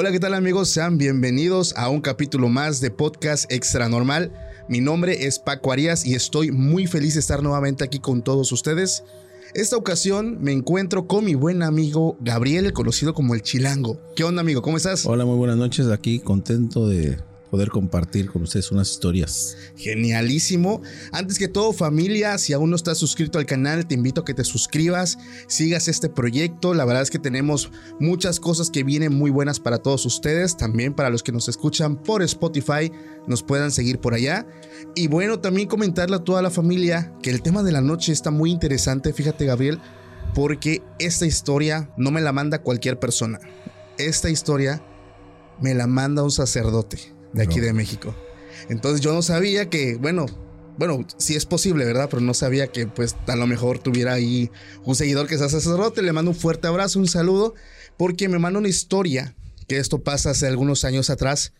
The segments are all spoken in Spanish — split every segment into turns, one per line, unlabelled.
Hola, ¿qué tal amigos? Sean bienvenidos a un capítulo más de Podcast Extra Normal. Mi nombre es Paco Arias y estoy muy feliz de estar nuevamente aquí con todos ustedes. Esta ocasión me encuentro con mi buen amigo Gabriel, conocido como el Chilango. ¿Qué onda, amigo? ¿Cómo estás?
Hola, muy buenas noches. Aquí contento de poder compartir con ustedes unas historias.
Genialísimo. Antes que todo, familia, si aún no estás suscrito al canal, te invito a que te suscribas, sigas este proyecto. La verdad es que tenemos muchas cosas que vienen muy buenas para todos ustedes, también para los que nos escuchan por Spotify, nos puedan seguir por allá. Y bueno, también comentarle a toda la familia que el tema de la noche está muy interesante, fíjate Gabriel, porque esta historia no me la manda cualquier persona. Esta historia me la manda un sacerdote de aquí
No.
de México. Entonces yo no sabía que, bueno, bueno, sí es posible, ¿verdad? Pero no sabía que pues a lo mejor tuviera ahí un seguidor que sea sacerdote. Le mando un fuerte abrazo, un saludo, porque me manda una historia que esto pasa hace algunos años atrás,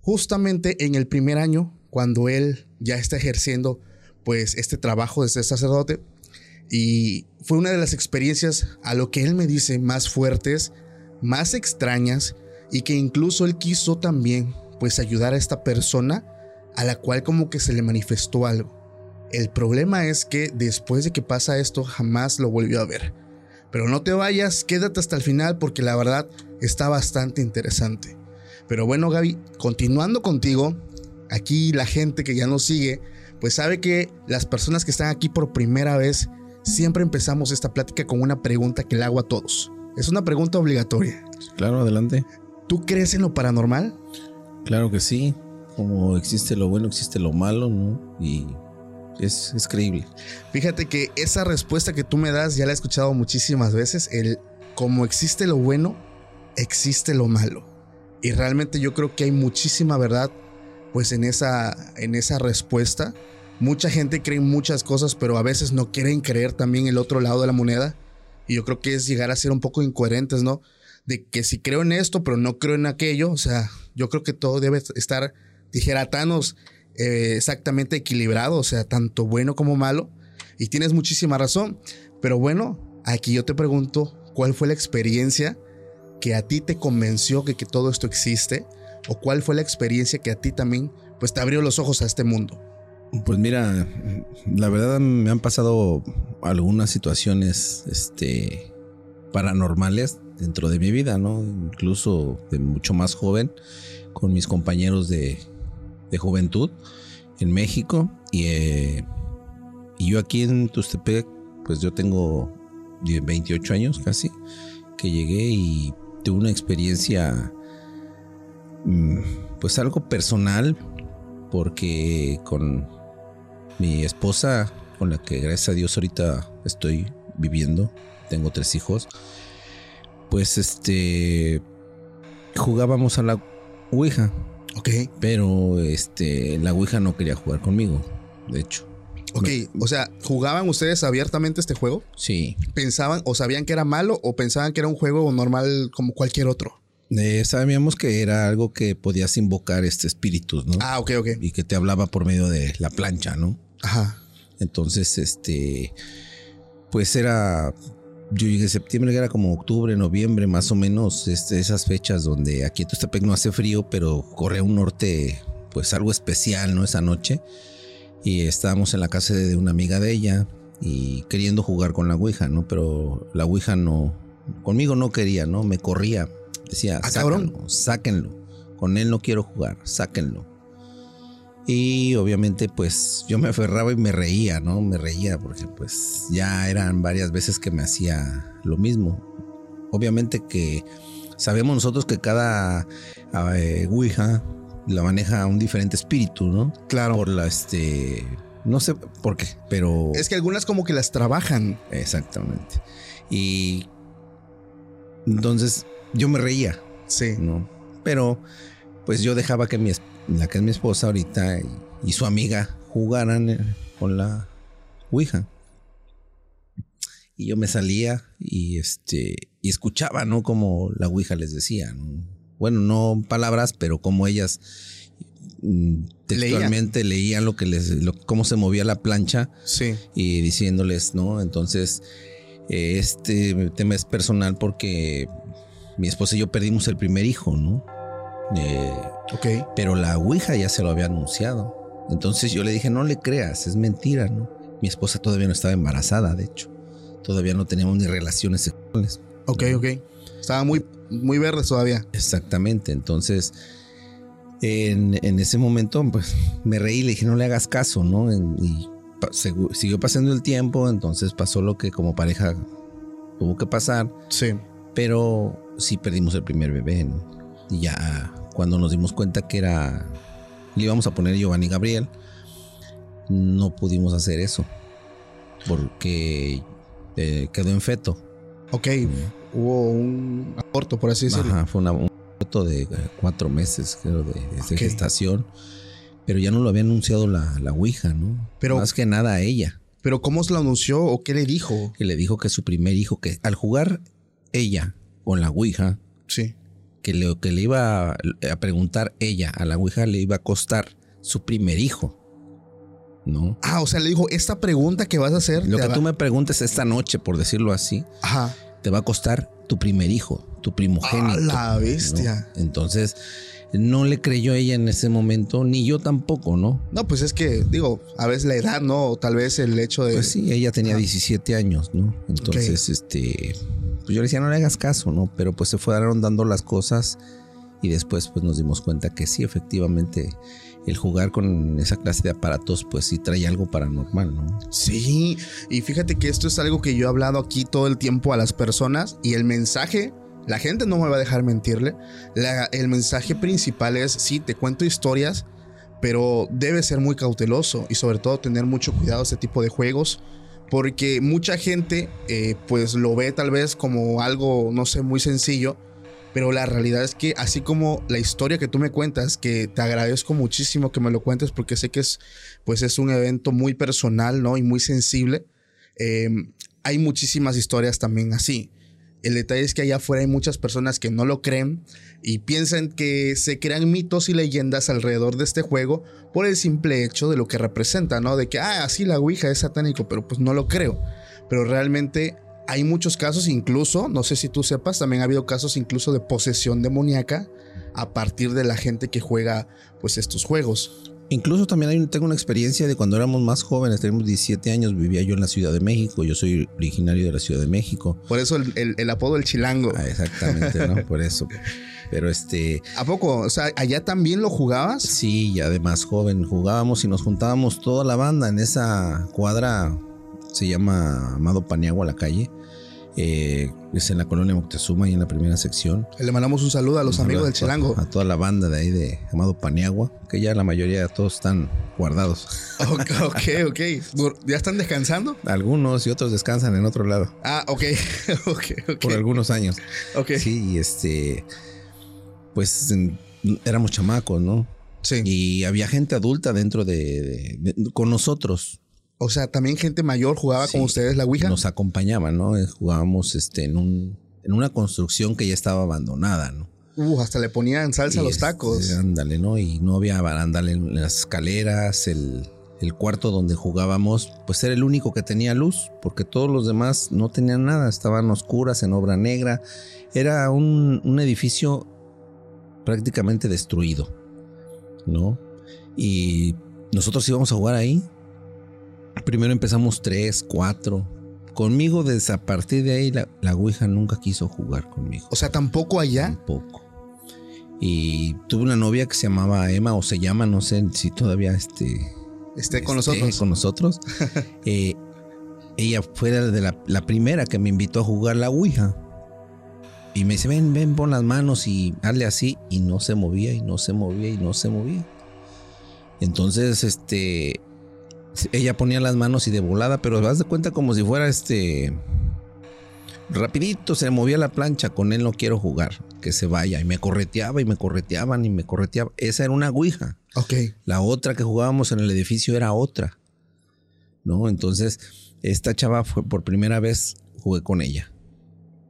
justamente en el primer año, cuando él ya está ejerciendo pues este trabajo de ser sacerdote. Y fue una de las experiencias a lo que él me dice más fuertes, más extrañas y que incluso él quiso también pues ayudar a esta persona a la cual como que se le manifestó algo. El problema es que después de que pasa esto jamás lo volvió a ver. Pero no te vayas, quédate hasta el final porque la verdad está bastante interesante. Pero bueno Gaby, continuando contigo, aquí la gente que ya nos sigue, pues sabe que las personas que están aquí por primera vez, siempre empezamos esta plática con una pregunta que le hago a todos. Es una pregunta obligatoria.
Claro, adelante.
¿Tú crees en lo paranormal?
Claro que sí. Como existe lo bueno, existe lo malo, ¿no? Y es, es creíble.
Fíjate que esa respuesta que tú me das ya la he escuchado muchísimas veces. El como existe lo bueno, existe lo malo. Y realmente yo creo que hay muchísima verdad pues en esa, en esa respuesta. Mucha gente cree muchas cosas, pero a veces no quieren creer también el otro lado de la moneda. Y yo creo que es llegar a ser un poco incoherentes, ¿no? De que si creo en esto, pero no creo en aquello. O sea, yo creo que todo debe estar, dijera Thanos, eh, exactamente equilibrado, o sea, tanto bueno como malo. Y tienes muchísima razón. Pero bueno, aquí yo te pregunto, ¿cuál fue la experiencia que a ti te convenció que, que todo esto existe? ¿O cuál fue la experiencia que a ti también, pues te abrió los ojos a este mundo?
Pues mira, la verdad me han pasado algunas situaciones este, paranormales dentro de mi vida, ¿no? Incluso de mucho más joven, con mis compañeros de, de juventud en México. Y, eh, y yo aquí en Tustepec, pues yo tengo 28 años casi, que llegué y tuve una experiencia, mm, pues algo personal, porque con mi esposa, con la que gracias a Dios ahorita estoy viviendo, tengo tres hijos, pues este jugábamos a la Ouija,
Ok,
pero este la Ouija no quería jugar conmigo, de hecho.
ok. O sea, ¿jugaban ustedes abiertamente este juego?
Sí,
¿Pensaban o sabían que era malo o pensaban que era un juego normal como cualquier otro?
eh, sabíamos que era algo que podías invocar este espíritus, ¿no?
Ah, ok, ok.
Y que te hablaba por medio de la plancha, ¿no?
Ajá.
Entonces, este, pues era, yo llegué en septiembre, que era como octubre, noviembre, más o menos, este, esas fechas donde aquí en Tustepec no hace frío, pero corre un norte, pues algo especial, ¿no? Esa noche. Y estábamos en la casa de una amiga de ella y queriendo jugar con la Ouija, ¿no? Pero la Ouija no, conmigo no quería, ¿no? Me corría. Decía,
Ah, cabrón.
sáquenlo, sáquenlo. Con él no quiero jugar, sáquenlo. Y obviamente pues yo me aferraba y me reía, ¿no? Me reía porque pues ya eran varias veces que me hacía lo mismo. Obviamente que sabemos nosotros que cada eh, Ouija la maneja un diferente espíritu, ¿no?
Claro.
Por la este... No sé por qué, pero...
Es que algunas como que las trabajan.
Exactamente. Y entonces yo me reía,
Sí.
¿no? Pero pues yo dejaba que mi, es- la que es mi esposa ahorita y, y su amiga jugaran eh, con la Ouija. Y yo me salía y este y escuchaba, ¿no? Como la Ouija les decía, ¿no? Bueno, no palabras, pero como ellas mm, textualmente leían lo que les, lo- cómo se movía la plancha
Sí.
y diciéndoles, ¿no? Entonces, eh, este tema es personal porque mi esposa y yo perdimos el primer hijo, ¿no? Eh,
Ok.
pero la Ouija ya se lo había anunciado. Entonces yo le dije, no le creas, es mentira, ¿no? Mi esposa todavía no estaba embarazada, de hecho. Todavía no teníamos ni relaciones sexuales.
Ok, ok. Estaba muy, muy verde todavía.
Exactamente. Entonces, en, en ese momento, pues me reí le dije, no le hagas caso, ¿no? En- y pa- siguió pasando el tiempo, entonces pasó lo que como pareja tuvo que pasar,
Sí.
pero sí perdimos el primer bebé, ¿no? Y ya cuando nos dimos cuenta que era, le íbamos a poner Giovanni Gabriel, no pudimos hacer eso, porque eh, quedó en feto.
Ok. Hubo un aborto, por así decirlo.
Ajá, fue una- un feto de eh, cuatro meses, creo, de, gestación. Pero ya no lo había anunciado la, la Ouija, ¿no?
Pero-
Más que nada a ella,
Pero ¿cómo se lo anunció o qué le dijo?
que le dijo que su primer hijo, que al jugar ella con la Ouija,
Sí.
Que le, que le iba a, preguntar ella a la Ouija, le iba a costar su primer hijo, ¿no?
Ah, o sea, le dijo, esta pregunta que vas a hacer.
Lo que
va-
tú me preguntes esta noche, por decirlo así,
Ajá.
te va a costar tu primer hijo, tu primogénito.
¡A la
¿no?
bestia!
Entonces, no le creyó ella en ese momento, ni yo tampoco, ¿no?
No, pues es que, digo, a veces la edad, ¿no? O tal vez el hecho de.
Pues sí, ella tenía
Ajá.
17 años, ¿no? Entonces, este, pues yo le decía, no le hagas caso, ¿no? Pero pues se fueron dando las cosas y después pues nos dimos cuenta que sí, efectivamente, el jugar con esa clase de aparatos pues sí trae algo paranormal, ¿no?
Sí, y fíjate que esto es algo que yo he hablado aquí todo el tiempo a las personas y el mensaje, la gente no me va a dejar mentirle, el mensaje principal es, sí, te cuento historias, pero debes ser muy cauteloso y sobre todo tener mucho cuidado este tipo de juegos. Porque mucha gente eh, pues lo ve tal vez como algo, no sé, muy sencillo. Pero la realidad es que así como la historia que tú me cuentas, que te agradezco muchísimo que me lo cuentes porque sé que es pues es un evento muy personal, ¿no? Y muy sensible. Eh, hay muchísimas historias también así. El detalle es que allá afuera hay muchas personas que no lo creen y piensan que se crean mitos y leyendas alrededor de este juego por el simple hecho de lo que representa, ¿no? De que, ah, así la Ouija es satánico, pero pues no lo creo. Pero realmente hay muchos casos, incluso, no sé si tú sepas, también ha habido casos incluso de posesión demoníaca a partir de la gente que juega pues estos juegos.
Incluso también hay, tengo una experiencia de cuando éramos más jóvenes, teníamos 17 años, vivía yo en la Ciudad de México, yo soy originario de la Ciudad de México.
Por eso el, el- el apodo del chilango.
Ah, exactamente, ¿no? Por eso. Pero este,
¿A poco? O sea, ¿allá también lo jugabas?
Sí, ya de más joven jugábamos y nos juntábamos toda la banda en esa cuadra, se llama Amado Paniagua la calle. Eh, es en la colonia Moctezuma y en la primera sección.
Le mandamos un saludo a los
Un
amigos del chilango.
A, toda la banda de ahí de Amado Paniagua, que ya la mayoría de todos están guardados.
Ok, ok, ¿Ya están descansando?
Algunos y otros descansan en otro lado
Ah, ok, ok, ok.
por algunos años.
Ok.
Sí, y este, pues éramos chamacos, ¿no?
Sí.
Y había gente adulta dentro de- de- de- con nosotros.
O sea, también gente mayor jugaba
Sí.
con ustedes la Ouija.
nos acompañaban, ¿no? Jugábamos este, en, un, en una construcción que ya estaba abandonada, ¿no?
Uh, hasta le ponían salsa a los
este,
tacos.
ándale, ¿no? Y no había barandal en las escaleras, el, el cuarto donde jugábamos, pues era el único que tenía luz, porque todos los demás no tenían nada, estaban oscuras, en obra negra. Era un, un edificio prácticamente destruido, ¿no? Y nosotros íbamos a jugar ahí. Primero empezamos tres, cuatro. Conmigo, desde a partir de ahí, la, la Ouija nunca quiso jugar conmigo.
O sea, tampoco allá.
Tampoco. Y tuve una novia que se llamaba Emma, o se llama, no sé si todavía este,
Esté con
esté
nosotros.
Con nosotros. Eh, ella fue de la, la primera que me invitó a jugar la Ouija. Y me dice, ven, ven, pon las manos y hazle así. Y no se movía, y no se movía, y no se movía. Entonces, este, ella ponía las manos y de volada, pero vas de cuenta como si fuera este, rapidito se movía la plancha, con él no quiero jugar, que se vaya. Y me correteaba y me correteaban y me correteaba. Esa era una Ouija.
Ok.
La otra que jugábamos en el edificio era otra. ¿No? Entonces, esta chava fue por primera vez jugué con ella.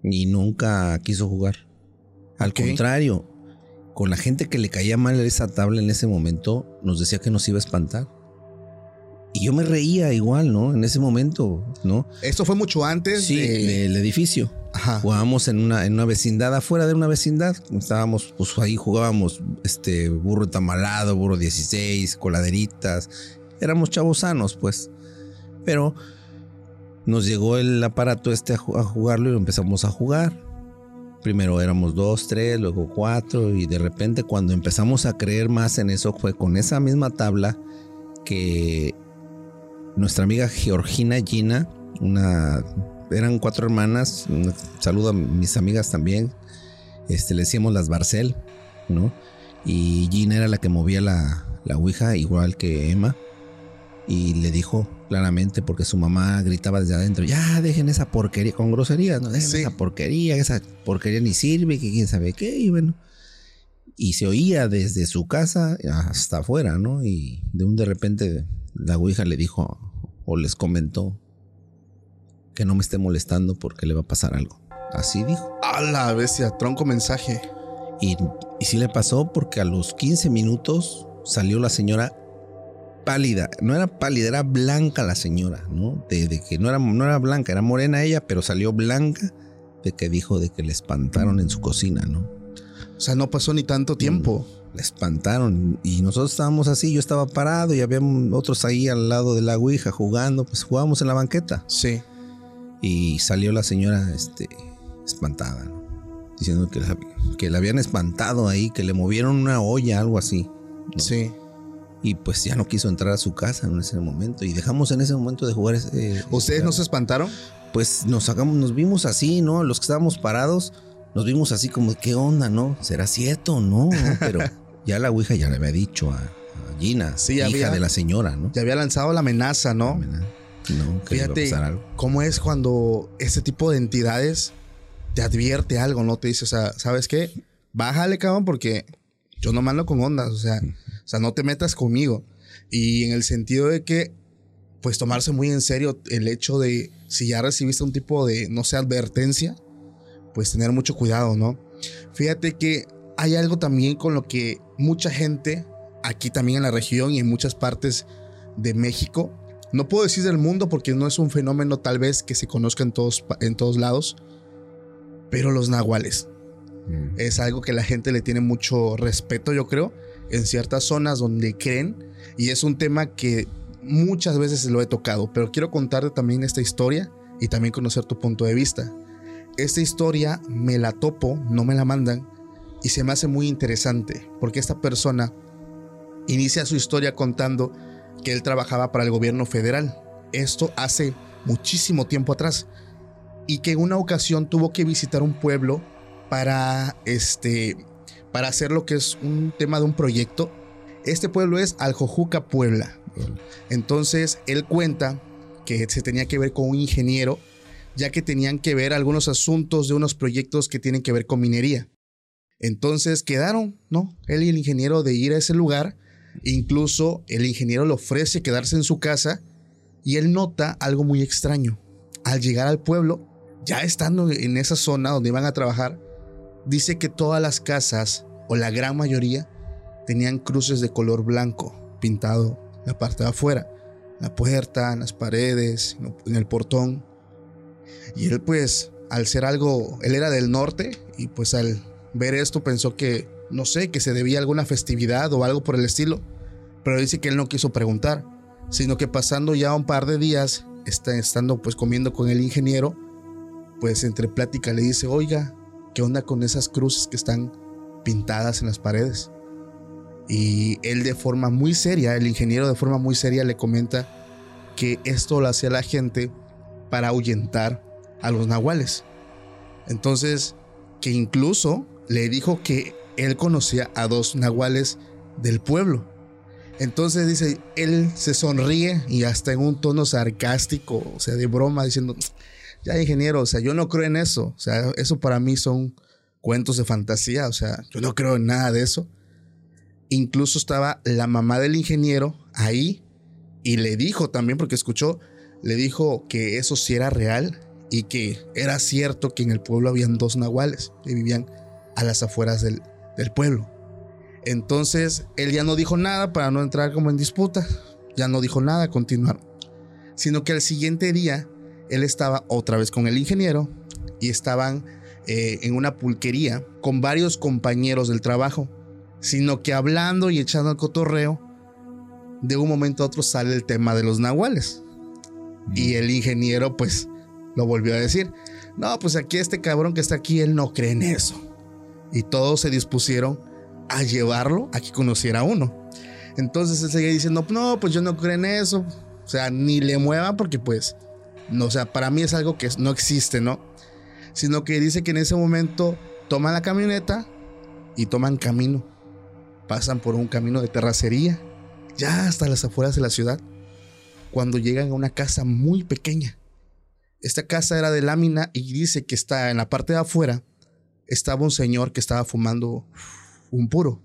Y nunca quiso jugar. Al contrario, con la gente que le caía mal esa tabla en ese momento, nos decía que nos iba a espantar. Y yo me reía igual, ¿no? En ese momento, ¿no?
Esto fue mucho antes
Sí,
de-
del edificio.
Ajá.
Jugábamos en una, en una vecindad, afuera de una vecindad. Estábamos, pues ahí jugábamos este burro tamalado, burro 16, coladeritas. Éramos chavos sanos, pues. Pero nos llegó el aparato este a, ju- a jugarlo y lo empezamos a jugar. Primero éramos dos, tres, luego cuatro. Y de repente, cuando empezamos a creer más en eso, fue con esa misma tabla que nuestra amiga Georgina Gina, una eran cuatro hermanas. Un saludo a mis amigas también. Este, le decíamos las Barcel, ¿no? Y Gina era la que movía la, la Ouija, igual que Emma. Y le dijo claramente, porque su mamá gritaba desde adentro: Ya dejen esa porquería, con groserías, no dejen
Sí.
esa porquería, esa porquería ni sirve, que quién sabe qué. Y bueno, y se oía desde su casa hasta afuera, ¿no? Y de un de repente la Ouija le dijo o les comentó que no me esté molestando porque le va a pasar algo. Así dijo.
A la bestia, tronco mensaje.
Y, y sí le pasó porque a los 15 minutos salió la señora pálida. No era pálida, era blanca la señora, ¿no? De, de que no era, no era blanca, era morena ella, pero salió blanca de que dijo de que le espantaron en su cocina, ¿no?
O sea, no pasó ni tanto tiempo.
Le espantaron y nosotros estábamos así, yo estaba parado y había otros ahí al lado de la Ouija jugando, pues jugábamos en la banqueta
Sí.
y salió la señora este, espantada, ¿no? diciendo que la, que la habían espantado ahí, que le movieron una olla, algo así. ¿no?
Sí.
Y pues ya no quiso entrar a su casa en ese momento y dejamos en ese momento de jugar. ese-
¿Ustedes no se espantaron?
Pues nos sacamos, nos vimos así, ¿no? Los que estábamos parados, nos vimos así como, ¿qué onda, no? ¿Será cierto o no? Pero ya la Ouija ya le había dicho a, a Gina,
Sí,
hija
había-
de la señora, ¿no?
Ya había lanzado la amenaza, ¿no?
No, que le iba a
Fíjate
pasar algo.
cómo es cuando este tipo de entidades te advierte algo, ¿no? Te dice, o sea, ¿sabes qué? Bájale, cabrón, porque yo no mando con ondas, o sea, o sea, no te metas conmigo. Y en el sentido de que, pues tomarse muy en serio el hecho de si ya recibiste un tipo de, no sé, advertencia, pues tener mucho cuidado, ¿no? Fíjate que hay algo también con lo que mucha gente, aquí también en la región y en muchas partes de México, no puedo decir del mundo porque no es un fenómeno tal vez que se conozca en todos, en todos lados, pero los nahuales
Mm.
es algo que la gente le tiene mucho respeto, yo creo, en ciertas zonas donde creen y es un tema que muchas veces lo he tocado, pero quiero contarte también esta historia y también conocer tu punto de vista. Esta historia me la topo, no me la mandan y se me hace muy interesante porque esta persona inicia su historia contando que él trabajaba para el gobierno federal. Esto hace muchísimo tiempo atrás y que en una ocasión tuvo que visitar un pueblo para este para hacer lo que es un tema de un proyecto. Este pueblo es Aljojuca, Puebla. Entonces él cuenta que se tenía que ver con un ingeniero, ya que tenían que ver algunos asuntos de unos proyectos que tienen que ver con minería. Entonces quedaron, ¿no? Él y el ingeniero de ir a ese lugar. Incluso el ingeniero le ofrece quedarse en su casa y él nota algo muy extraño. Al llegar al pueblo, ya estando en esa zona donde iban a trabajar, dice que todas las casas, o la gran mayoría, tenían cruces de color blanco pintado la parte de afuera, la puerta, las paredes, en el portón. Y él pues, al ser algo, él era del norte y pues al ver esto pensó que, no sé, que se debía a alguna festividad o algo por el estilo. Pero dice que él no quiso preguntar sino que pasando ya un par de días, está, estando pues comiendo con el ingeniero, pues entre plática le dice, oiga, ¿qué onda con esas cruces que están pintadas en las paredes? Y él de forma muy seria, el ingeniero de forma muy seria le comenta que esto lo hacía la gente para ahuyentar a los nahuales. Entonces, que incluso le dijo que él conocía a dos nahuales del pueblo. Entonces dice, él se sonríe y hasta en un tono sarcástico, o sea, de broma, diciendo, ya ingeniero, o sea, yo no creo en eso, o sea, eso para mí son cuentos de fantasía, o sea, yo no creo en nada de eso. Incluso estaba la mamá del ingeniero ahí y le dijo también, porque escuchó, le dijo que eso sí era real y que era cierto que en el pueblo habían dos nahuales que vivían a las afueras del, del pueblo. Entonces él ya no dijo nada para no entrar como en disputa, ya no dijo nada, continuaron. Sino que al siguiente día él estaba otra vez con el ingeniero y estaban eh, en una pulquería con varios compañeros del trabajo, sino que hablando y echando el cotorreo, de un momento a otro sale el tema de los nahuales. Y el ingeniero pues lo volvió a decir, no, pues aquí este cabrón que está aquí, él no cree en eso. Y todos se dispusieron a llevarlo a que conociera uno. Entonces él seguía diciendo, no, pues yo no creo en eso. O sea, ni le mueva porque pues, no, o sea, para mí es algo que no existe, ¿no? Sino que dice que en ese momento toman la camioneta y toman camino. Pasan por un camino de terracería, ya hasta las afueras de la ciudad, cuando llegan a una casa muy pequeña. Esta casa era de lámina y dice que está en la parte de afuera, estaba un señor que estaba fumando un puro.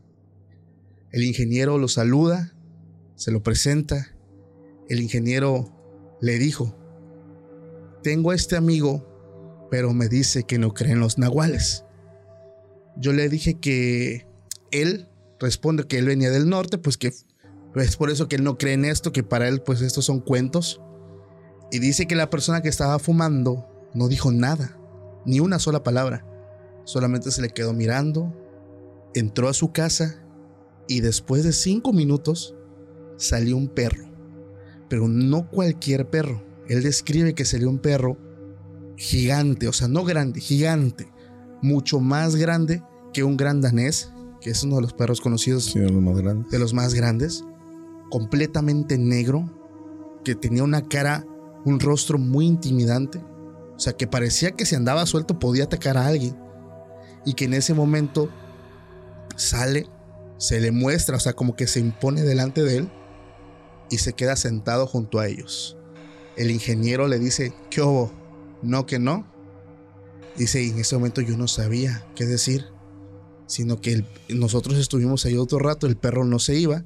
El ingeniero lo saluda, se lo presenta. El ingeniero le dijo, tengo a este amigo, pero me dice que no cree en los nahuales. Yo le dije que él responde que él venía del norte, pues que es por eso que él no cree en esto, que para él pues estos son cuentos. Y dice que la persona que estaba fumando no dijo nada, ni una sola palabra. Solamente se le quedó mirando, entró a su casa y después de cinco minutos salió un perro. Pero no cualquier perro. Él describe que salió un perro gigante, o sea, no grande, gigante. Mucho más grande que un gran danés, que es uno de los perros conocidos
de, los más grandes.
de los más grandes. Completamente negro, que tenía una cara, un rostro muy intimidante. O sea, que parecía que si andaba suelto podía atacar a alguien. Y que en ese momento sale, se le muestra, o sea, como que se impone delante de él y se queda sentado junto a ellos. El ingeniero le dice, ¿qué hubo? No, que no. Dice, y en ese momento yo no sabía qué decir, sino que nosotros estuvimos ahí otro rato, el perro no se iba.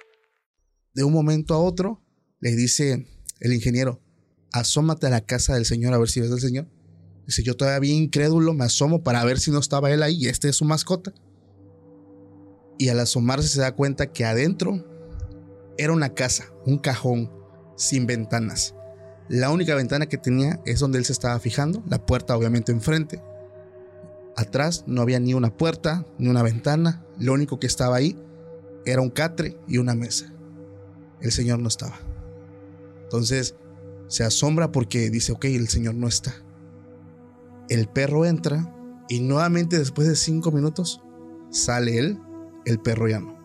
De un momento a otro, le dice el ingeniero, asómate a la casa del señor a ver si ves al señor. Dice, yo todavía incrédulo me asomo para ver si no estaba él ahí y este es su mascota. Y al asomarse se da cuenta que adentro era una casa, un cajón sin ventanas. La única ventana que tenía es donde él se estaba fijando, la puerta obviamente enfrente. Atrás no había ni una puerta, ni una ventana. Lo único que estaba ahí era un catre y una mesa. El señor no estaba. Entonces se asombra porque dice, ok, el señor no está. El perro entra y nuevamente después de cinco minutos sale él, el perro ya no.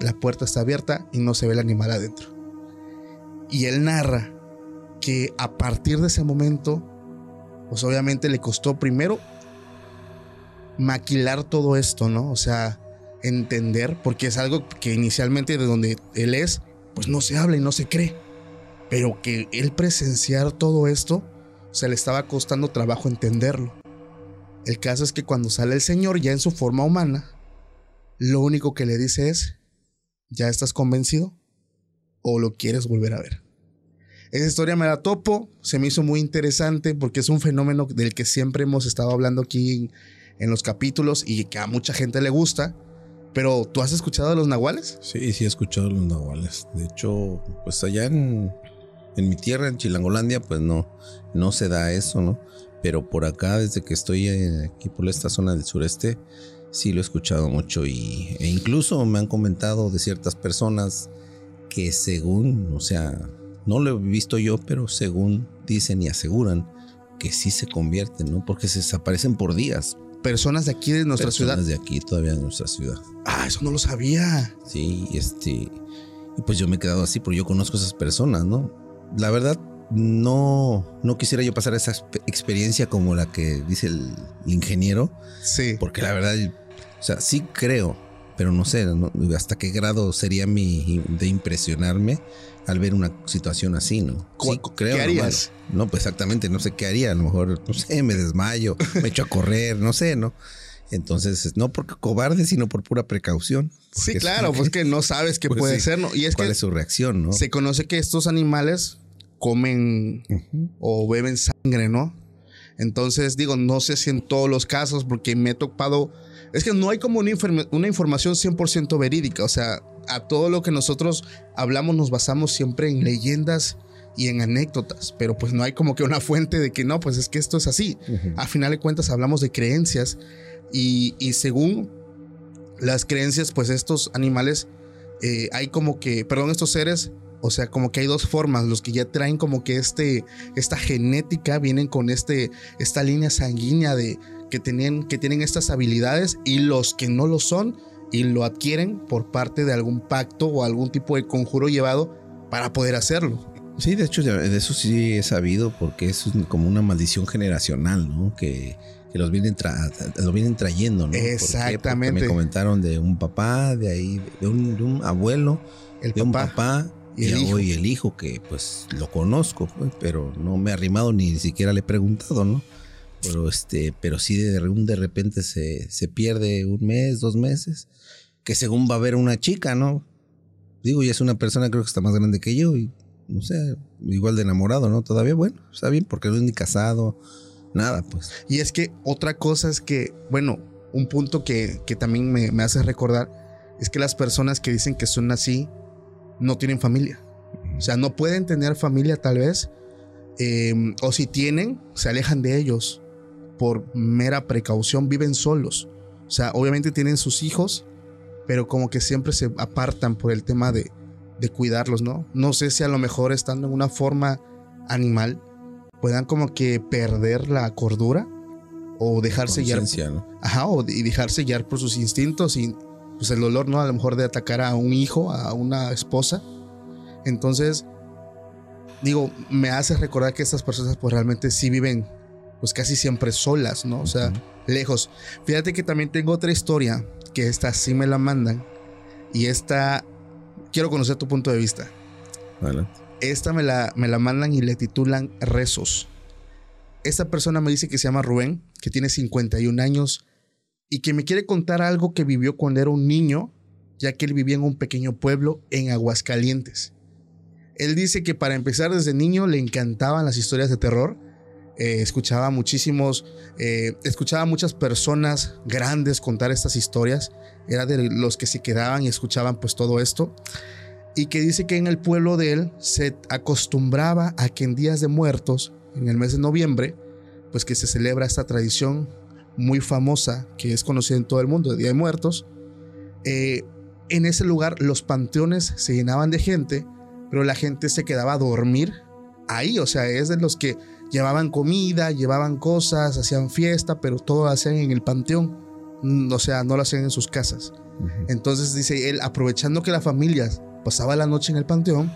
La puerta está abierta y no se ve el animal adentro. Y él narra que a partir de ese momento, pues obviamente le costó primero maquilar todo esto, ¿no? O sea, entender, porque es algo que inicialmente de donde él es, pues no se habla y no se cree. Pero que él presenciar todo esto, se le estaba costando trabajo entenderlo. El caso es que cuando sale el Señor ya en su forma humana, lo único que le dice es, ¿ya estás convencido? o lo quieres volver a ver. Esa historia me la topo, se me hizo muy interesante porque es un fenómeno del que siempre hemos estado hablando aquí en, en los capítulos y que a mucha gente le gusta. Pero, ¿tú has escuchado de los nahuales?
Sí, sí he escuchado de los nahuales. De hecho, pues allá en, en mi tierra, en Chilangolandia, pues no, no se da eso, ¿no? Pero por acá, desde que estoy eh, aquí por esta zona del sureste, sí lo he escuchado mucho y, e incluso me han comentado de ciertas personas que según, o sea, no lo he visto yo, pero según dicen y aseguran que sí se convierten, ¿no? Porque se desaparecen por días.
Personas de aquí de nuestra
Personas
ciudad.
de aquí todavía de nuestra ciudad.
Ah, eso no lo sabía.
Sí, este. Y pues yo me he quedado así porque yo conozco a esas personas, ¿no? La verdad, no, no quisiera yo pasar esa exp- experiencia como la que dice el ingeniero,
Sí.
porque la verdad, o sea, sí creo, pero no sé ¿no? hasta qué grado sería mi de impresionarme al ver una situación así, ¿no? Sí,
¿Cu-
creo.
qué harías?
No, pues exactamente, no sé qué haría. A lo mejor, no sé, me desmayo, me echo a correr, no sé, ¿no? Entonces, no porque cobarde, sino por pura precaución.
Sí, claro,
es-
pues que no sabes qué
Pues
puede
sí.
ser, ¿no? Y es
¿Cuál
que
es su reacción, no?
se conoce que estos animales comen o beben sangre, ¿no? Entonces, digo, no sé si en todos los casos, porque me he topado. Es que no hay como una, una información 100% verídica. O sea, a todo lo que nosotros hablamos nos basamos siempre en leyendas y en anécdotas, pero pues no hay como que una fuente de que no, pues es que esto es así. A final de cuentas hablamos de creencias y, y según las creencias, pues estos animales, eh, hay como que, perdón, estos seres, o sea, como que hay dos formas, los que ya traen como que este, esta genética, vienen con este, esta línea sanguínea de que tienen, que tienen estas habilidades y los que no lo son y lo adquieren por parte de algún pacto o algún tipo de conjuro llevado para poder hacerlo.
Sí, de hecho, de eso sí he sabido, porque es como una maldición generacional, ¿no? Que, que los vienen, tra- lo vienen trayendo, ¿no? ¿Por qué? Porque
Exactamente.
me comentaron de un papá, de ahí, de un, de un abuelo,
El
de un
papá. y
y,
el hijo.
hoy el hijo, que pues lo conozco, pues, pero no me ha arrimado ni siquiera le he preguntado, ¿no? Pero este, pero sí de, de repente se, se pierde un mes, dos meses, que según va a haber una chica, ¿no? Digo, y es una persona creo que está más grande que yo y no sé, igual de enamorado, ¿no? Todavía, bueno, está bien porque no es ni casado, nada, pues.
Y es que otra cosa es que, bueno, un punto que, que también me, me hace recordar es que las personas que dicen que son así no tienen familia. O sea, no pueden tener familia tal vez. eh, o si tienen, se alejan de ellos por mera precaución, viven solos. O sea, obviamente tienen sus hijos, pero como que siempre se apartan por el tema de, de cuidarlos, ¿no? No sé si a lo mejor estando en una forma animal puedan como que perder la cordura o dejarse guiar
¿no?
Ajá, o y dejarse guiar por sus instintos y pues el dolor, ¿no? A lo mejor de atacar a un hijo, a una esposa. Entonces, digo, me hace recordar que estas personas pues realmente sí viven pues casi siempre solas, ¿no? O sea, lejos. Fíjate que también tengo otra historia, que esta sí me la mandan y esta, quiero conocer tu punto de vista.
Adelante.
Esta me la, me la mandan y le titulan Rezos. Esta persona me dice que se llama Rubén, que tiene 51 años y que me quiere contar algo que vivió cuando era un niño, ya que él vivía en un pequeño pueblo en Aguascalientes. Él dice que para empezar desde niño le encantaban las historias de terror. Eh, escuchaba muchísimos, eh, escuchaba muchas personas grandes contar estas historias. Era de los que se quedaban y escuchaban pues todo esto y que dice que en el pueblo de él se acostumbraba a que en días de muertos, en el mes de noviembre, pues que se celebra esta tradición muy famosa que es conocida en todo el mundo, de Día de Muertos. eh, en ese lugar los panteones se llenaban de gente, pero la gente se quedaba a dormir ahí, o sea, es de los que llevaban comida, llevaban cosas, hacían fiesta, pero todo lo hacían en el panteón, Mm, o sea, no lo hacían en sus casas. Entonces dice él, aprovechando que la familia pasaba la noche en el panteón,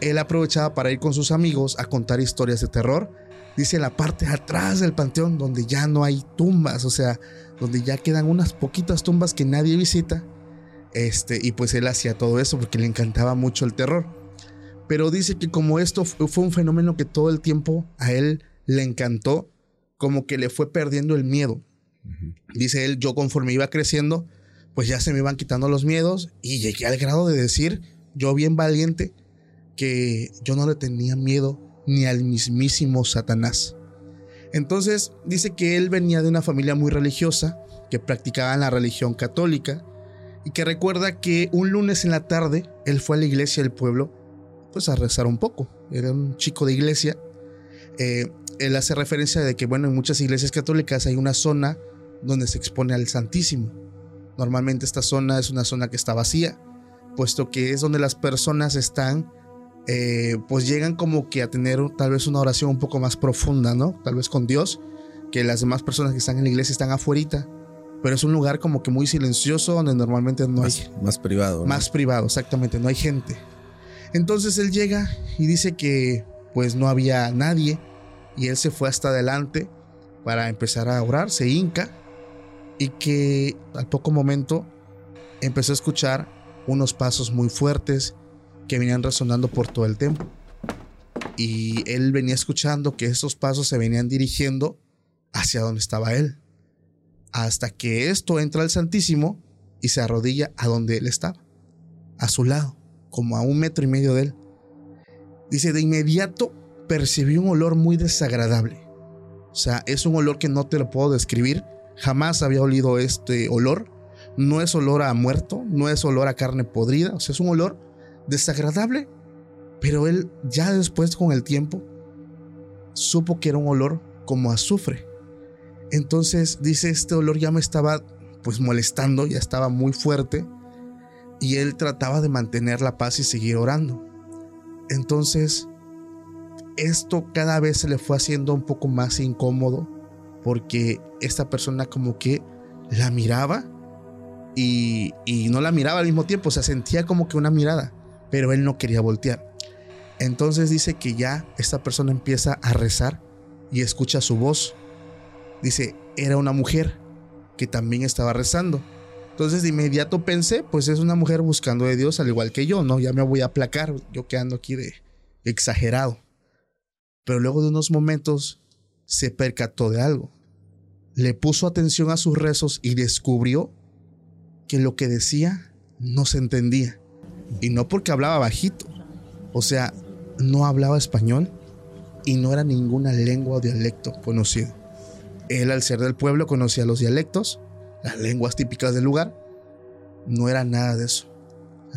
él aprovechaba para ir con sus amigos a contar historias de terror. Dice la parte de atrás del panteón donde ya no hay tumbas, o sea, donde ya quedan unas poquitas tumbas que nadie visita. Este, y pues él hacía todo eso porque le encantaba mucho el terror. Pero dice que como esto fu- fue un fenómeno que todo el tiempo a él le encantó, como que le fue perdiendo el miedo. Dice él, yo conforme iba creciendo, pues ya se me iban quitando los miedos y llegué al grado de decir, yo bien valiente, que yo no le tenía miedo ni al mismísimo Satanás. Entonces dice que él venía de una familia muy religiosa, que practicaba la religión católica, y que recuerda que un lunes en la tarde él fue a la iglesia del pueblo, pues a rezar un poco. Era un chico de iglesia. Eh, él hace referencia de que, bueno, en muchas iglesias católicas hay una zona donde se expone al Santísimo. Normalmente esta zona es una zona que está vacía, puesto que es donde las personas están eh, pues llegan como que a tener tal vez una oración un poco más profunda, ¿no? Tal vez con Dios, que las demás personas que están en la iglesia están afuera, pero es un lugar como que muy silencioso donde normalmente no
hay... Más privado.
Más privado, exactamente, no hay gente. Entonces él llega y dice que pues no había nadie y él se fue hasta adelante para empezar a orar, se hinca y que al poco momento empezó a escuchar unos pasos muy fuertes que venían resonando por todo el templo. Y él venía escuchando que esos pasos se venían dirigiendo hacia donde estaba él. Hasta que esto entra al Santísimo y se arrodilla a donde él estaba, a su lado, como a un metro y medio de él. Dice, de inmediato percibí un olor muy desagradable. O sea, es un olor que no te lo puedo describir. Jamás había olido este olor. No es olor a muerto, no es olor a carne podrida. O sea, es un olor desagradable, pero él ya después con el tiempo supo que era un olor como azufre. Entonces dice, este olor ya me estaba pues molestando, ya estaba muy fuerte y él trataba de mantener la paz y seguir orando. Entonces, esto cada vez se le fue haciendo un poco más incómodo porque esta persona como que la miraba y, no la miraba al mismo tiempo, o sea, sentía como que una mirada pero él no quería voltear. Entonces dice que ya esta persona empieza a rezar y escucha su voz. Dice, era una mujer que también estaba rezando. Entonces de inmediato pensé, pues es una mujer buscando de Dios al igual que yo, ¿no? Ya me voy a aplacar, yo quedando aquí de exagerado. Pero luego de unos momentos se percató de algo. Le puso atención a sus rezos y descubrió que lo que decía no se entendía. Y no porque hablaba bajito. O sea, no hablaba español y no era ninguna lengua o dialecto conocido. Él al ser del pueblo conocía los dialectos, las lenguas típicas del lugar. No era nada de eso.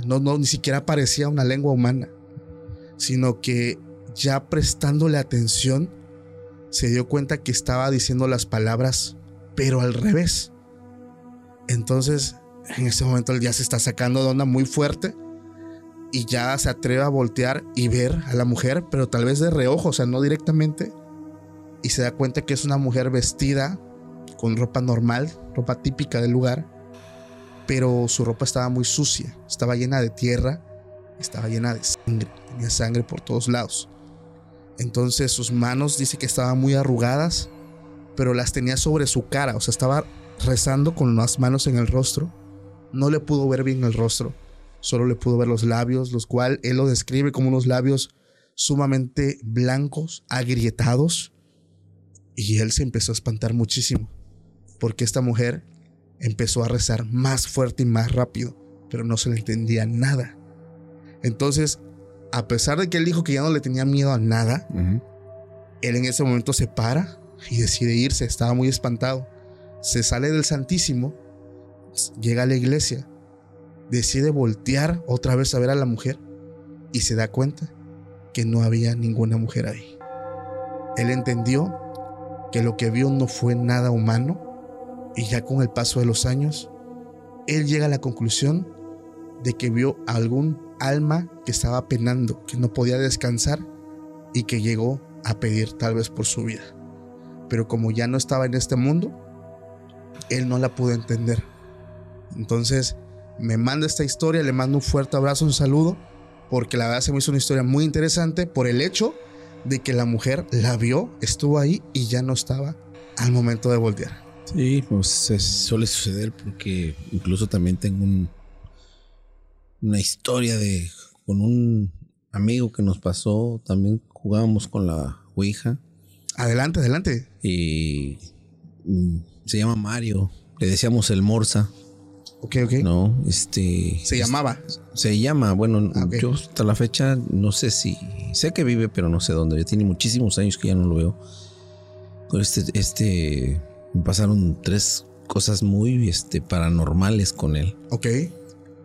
No, ni siquiera parecía una lengua humana, sino que ya prestándole atención, se dio cuenta que estaba diciendo las palabras, pero al revés. Entonces, en ese momento él ya se está sacando de onda muy fuerte y ya se atreve a voltear y ver a la mujer, pero tal vez de reojo, o sea, no directamente. Y se da cuenta que es una mujer vestida con ropa normal, ropa típica del lugar, pero su ropa estaba muy sucia, estaba llena de tierra, estaba llena de sangre, tenía sangre por todos lados. Entonces sus manos dice que estaban muy arrugadas, pero las tenía sobre su cara, o sea, estaba rezando con las manos en el rostro. No le pudo ver bien el rostro solo le pudo ver los labios, los cuales él lo describe como unos labios sumamente blancos, agrietados, y él se empezó a espantar muchísimo, porque esta mujer empezó a rezar más fuerte y más rápido, pero no se le entendía nada. Entonces, a pesar de que él dijo que ya no le tenía miedo a nada, él en ese momento se para y decide irse, estaba muy espantado. Se sale del Santísimo, llega a la iglesia decide voltear otra vez a ver a la mujer y se da cuenta que no había ninguna mujer ahí. Él entendió que lo que vio no fue nada humano y ya con el paso de los años, él llega a la conclusión de que vio algún alma que estaba penando, que no podía descansar y que llegó a pedir tal vez por su vida. Pero como ya no estaba en este mundo, él no la pudo entender. Entonces, me manda esta historia, le mando un fuerte abrazo, un saludo, porque la verdad se me hizo una historia muy interesante por el hecho de que la mujer la vio, estuvo ahí y ya no estaba al momento de voltear.
Sí, pues suele suceder porque incluso también tengo una historia de con un amigo que nos pasó, también jugábamos con la Ouija.
Adelante, adelante.
Y mm, se llama Mario, le decíamos el Morsa.
Ok, ok.
No, este.
Se llamaba.
Se llama, bueno,
Ah,
yo hasta la fecha no sé si. Sé que vive, pero no sé dónde. Ya tiene muchísimos años que ya no lo veo. Con este, este. Me pasaron tres cosas muy este, paranormales con él.
Ok.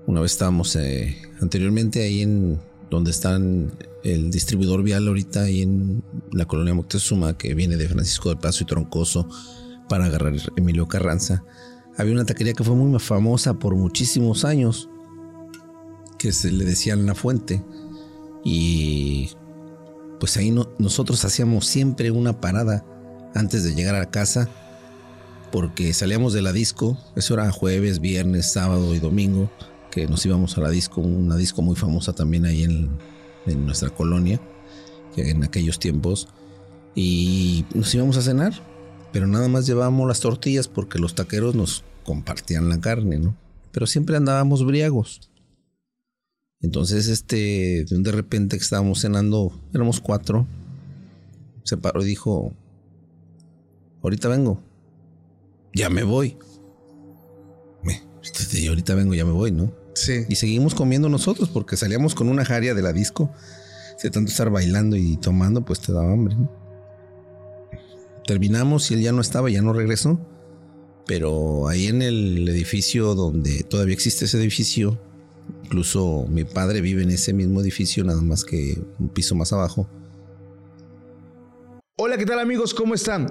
Una vez estábamos eh, anteriormente ahí en donde están el distribuidor vial ahorita ahí en la colonia Moctezuma que viene de Francisco del Paso y Troncoso para agarrar Emilio Carranza. Había una taquería que fue muy famosa por muchísimos años que se le decían La Fuente y pues ahí no- nosotros hacíamos siempre una parada antes de llegar a la casa porque salíamos de la disco, eso era jueves, viernes, sábado y domingo, que nos íbamos a la disco, una disco muy famosa también ahí en, nuestra colonia, en aquellos tiempos, y nos íbamos a cenar, pero nada más llevábamos las tortillas porque los taqueros nos compartían la carne, ¿no? Pero siempre andábamos briagos. Entonces, este, de repente que estábamos cenando, éramos cuatro, se paró y dijo, ahorita vengo ya me voy. Y ahorita vengo, ya me voy, ¿no?
Sí.
Y seguimos comiendo nosotros porque salíamos con una jaria de la disco. De tanto estar bailando y tomando, pues te daba hambre, ¿no? Terminamos y él ya no estaba, ya no regresó. Pero ahí en el edificio donde todavía existe ese edificio, incluso mi padre vive en ese mismo edificio, nada más que un piso más abajo.
Hola, ¿qué tal amigos? ¿Cómo están?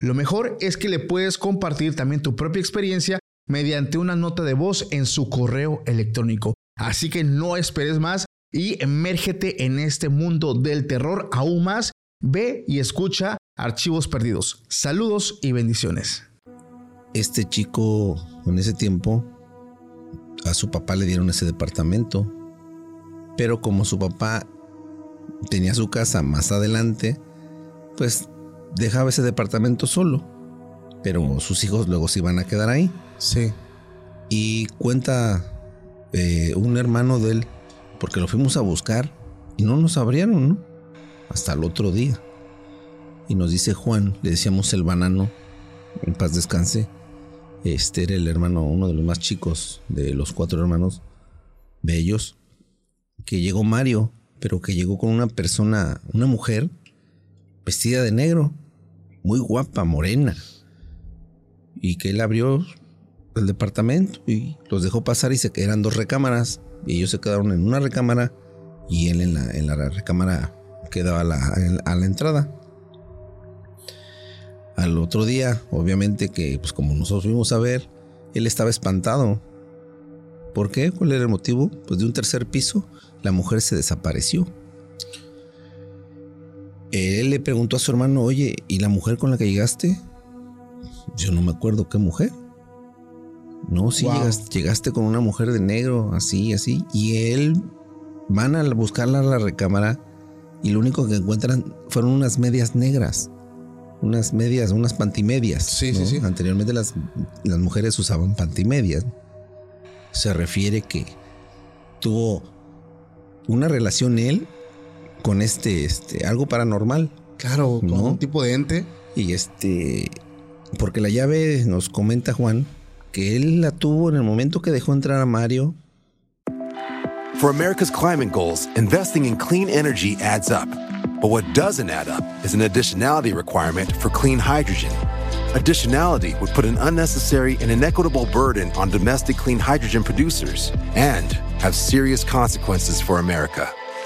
Lo mejor es que le puedes compartir también tu propia experiencia mediante una nota de voz en su correo electrónico. Así que no esperes más y emérgete en este mundo del terror aún más. Ve y escucha Archivos Perdidos. Saludos y bendiciones.
Este chico, en ese tiempo, a su papá le dieron ese departamento. Pero como su papá tenía su casa más adelante, pues dejaba ese departamento solo. Pero sus hijos luego se iban a quedar ahí.
Sí.
Y cuenta eh, un hermano de él, porque lo fuimos a buscar y no nos abrieron, ¿no? Hasta el otro día. Y nos dice Juan, le decíamos el banano, en paz descanse. Este era el hermano, uno de los más chicos de los cuatro hermanos bellos, que llegó Mario, pero que llegó con una persona, una mujer, vestida de negro, muy guapa, morena. Y que él abrió el departamento y los dejó pasar y se eran dos recámaras. Y ellos se quedaron en una recámara y él en la, en la recámara que daba a la, a la entrada. Al otro día, obviamente que pues como nosotros fuimos a ver, él estaba espantado. ¿Por qué? ¿Cuál era el motivo? Pues de un tercer piso, la mujer se desapareció. Él le preguntó a su hermano, oye, ¿y la mujer con la que llegaste? Yo no me acuerdo qué mujer. No, sí,
Wow.
llegaste, llegaste con una mujer de negro, así, así. Y él van a buscarla a la recámara y lo único que encuentran fueron unas medias negras. Unas medias, unas pantimedias.
Sí, sí, sí.
Anteriormente las, las mujeres usaban pantimedias. Se refiere que tuvo una relación él con este, este, algo paranormal.
Claro, con
No.
un tipo de ente.
Y este, porque la llave nos comenta Juan que él la tuvo en el momento que dejó entrar a Mario.
For America's climate goals, investing in clean energy adds up. But what doesn't add up is an additionality requirement for clean hydrogen. Additionality would put an unnecessary and inequitable burden on domestic clean hydrogen producers and have serious consequences for America.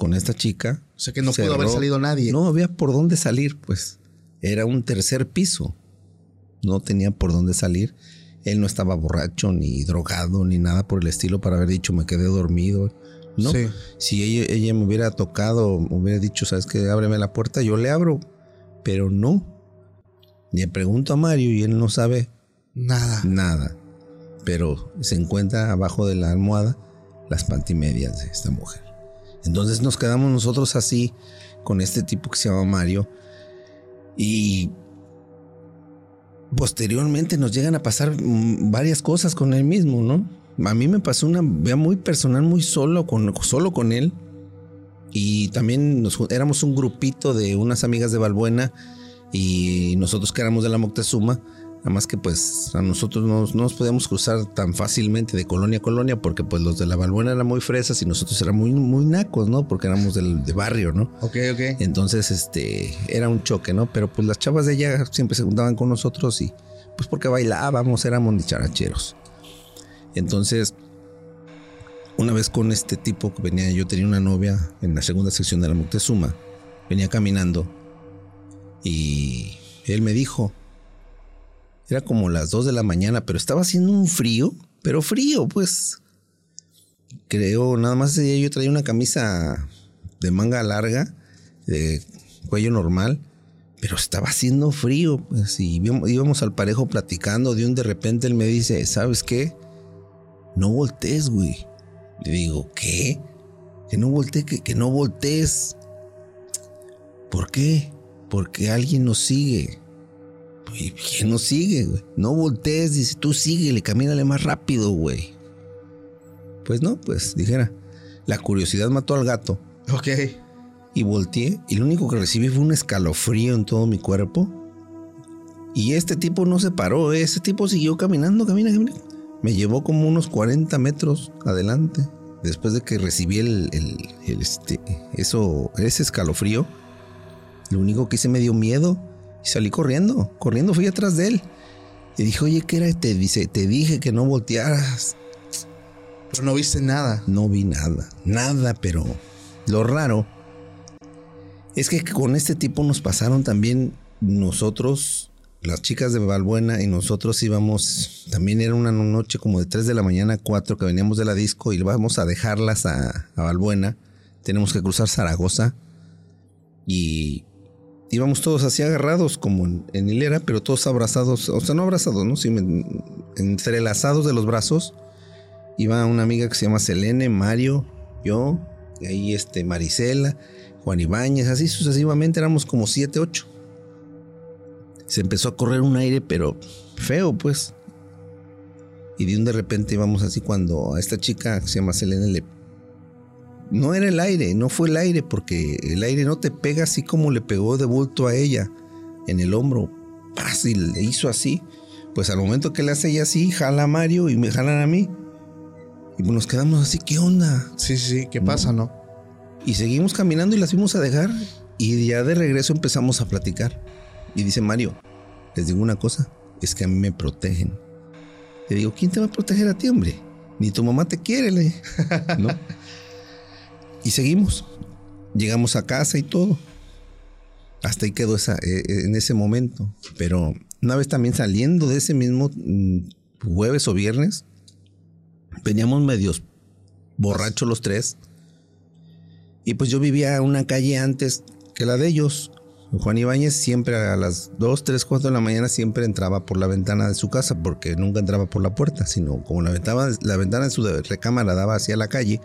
Con esta chica.
O sea que no pudo haber salido nadie.
No había por dónde salir, pues. Era un tercer piso. No tenía por dónde salir. Él no estaba borracho, ni drogado, ni nada por el estilo para haber dicho me quedé dormido. No.
Sí.
Si ella, ella me hubiera tocado, me hubiera dicho, ¿sabes qué? Ábreme la puerta, yo le abro. Pero no. Le pregunto a Mario y él no sabe
Nada.
nada. Pero se encuentra abajo de la almohada las pantimedias de esta mujer. Entonces nos quedamos nosotros así con este tipo que se llama Mario. Y posteriormente nos llegan a pasar mm, varias cosas con él mismo, ¿no? A mí me pasó una vea muy personal, muy solo con, solo con él. Y también nos, éramos un grupito de unas amigas de Balbuena y nosotros que éramos de la Moctezuma. Nada más que pues a nosotros no, no nos podíamos cruzar tan fácilmente de colonia a colonia porque pues los de la Balbuena eran muy fresas y nosotros éramos muy, muy nacos, ¿no? Porque éramos del, de barrio, ¿no?
Ok, ok.
Entonces, este, era un choque, ¿no? Pero pues las chavas de ella siempre se juntaban con nosotros y pues porque bailábamos, éramos dicharacheros. Entonces, una vez con este tipo que venía, yo tenía una novia en la segunda sección de la Moctezuma, venía caminando y él me dijo, era como las 2 de la mañana, pero estaba haciendo un frío, pero frío, pues. Creo, nada más ese día yo traía una camisa de manga larga, de cuello normal, pero estaba haciendo frío, pues, y íbamos, al parejo platicando, de un de repente él me dice, ¿sabes qué? No voltees, güey. Le digo, ¿qué? Que no voltees, que, que no voltees. ¿Por qué? Porque alguien nos sigue. ¿Y quién nos sigue, güey? No voltees, dice, tú síguele, camínale más rápido, güey. Pues no, pues dijera, la curiosidad mató al gato
Ok.
y volteé y lo único que recibí fue un escalofrío en todo mi cuerpo. Y este tipo no se paró, ¿eh? ese tipo siguió caminando, camina, camina. Me llevó como unos 40 metros adelante. Después de que recibí el, el- el, este, eso, ese escalofrío, lo único que hice me dio miedo y salí corriendo. Corriendo fui atrás de él. Y dije, oye, ¿qué era? Te, dice, te dije que no voltearas.
Pero no viste nada.
No vi nada, nada, pero lo raro es que con este tipo nos pasaron también nosotros, las chicas de Valbuena y nosotros íbamos, también era una noche como de 3 de la mañana a 4 que veníamos de la disco y íbamos a dejarlas a, a Valbuena. Tenemos que cruzar Zaragoza y íbamos todos así agarrados como en, hilera, pero todos abrazados, o sea, no abrazados, ¿no? Sí, en- entrelazados de los brazos iba una amiga que se llama Selene, Mario, yo, y ahí este Marisela, Juan Ibáñez, así sucesivamente éramos como siete, ocho. Se empezó a correr un aire, pero feo, pues. Y de un de repente íbamos así cuando a esta chica que se llama Selene le... No era el aire, no fue el aire, porque el aire no te pega así como le pegó de bulto a ella en el hombro. Y le hizo así. Pues al momento que le hace ella así, jala a Mario y me jalan a mí. Y nos quedamos así, ¿qué onda?
Sí, sí, sí. ¿Qué pasa, no?
Y seguimos caminando y las fuimos a dejar. Y ya de regreso empezamos a platicar. Y dice Mario, les digo una cosa, es que a mí me protegen. Le digo, ¿quién te va a proteger a ti, hombre? Ni tu mamá te quiere, le. ¿No? Y seguimos. Llegamos a casa y todo. Hasta ahí quedó esa, eh, eh, en ese momento. Pero una vez también saliendo de ese mismo mm, jueves o viernes, veníamos medios borrachos los tres. Y pues yo vivía una calle antes que la de ellos. Juan Ibáñez siempre a las 2, 3, 4 de la mañana siempre entraba por la ventana de su casa porque nunca entraba por la puerta, sino como la ventana, la ventana de su recámara daba hacia la calle,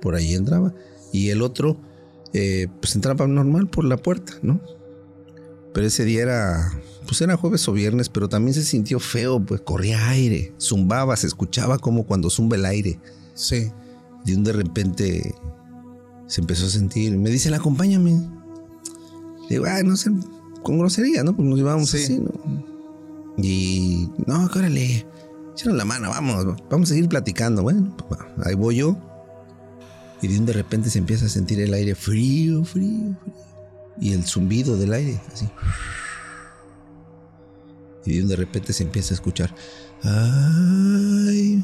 por ahí entraba. Y el otro, eh, pues entraba normal por la puerta, ¿no? Pero ese día era, pues era jueves o viernes, pero también se sintió feo, pues corría aire, zumbaba, se escuchaba como cuando zumba el aire.
Sí.
De un de repente se empezó a sentir. Me dice, acompáñame. Le digo, ay, no sé, con grosería, ¿no? Pues nos llevábamos así, ¿no? Y, no, órale, echaron la mano, vamos, vamos a seguir platicando. Bueno, pues, ahí voy yo. Y de repente se empieza a sentir el aire frío, frío, frío. Y el zumbido del aire, así. Y de repente se empieza a escuchar. Ay,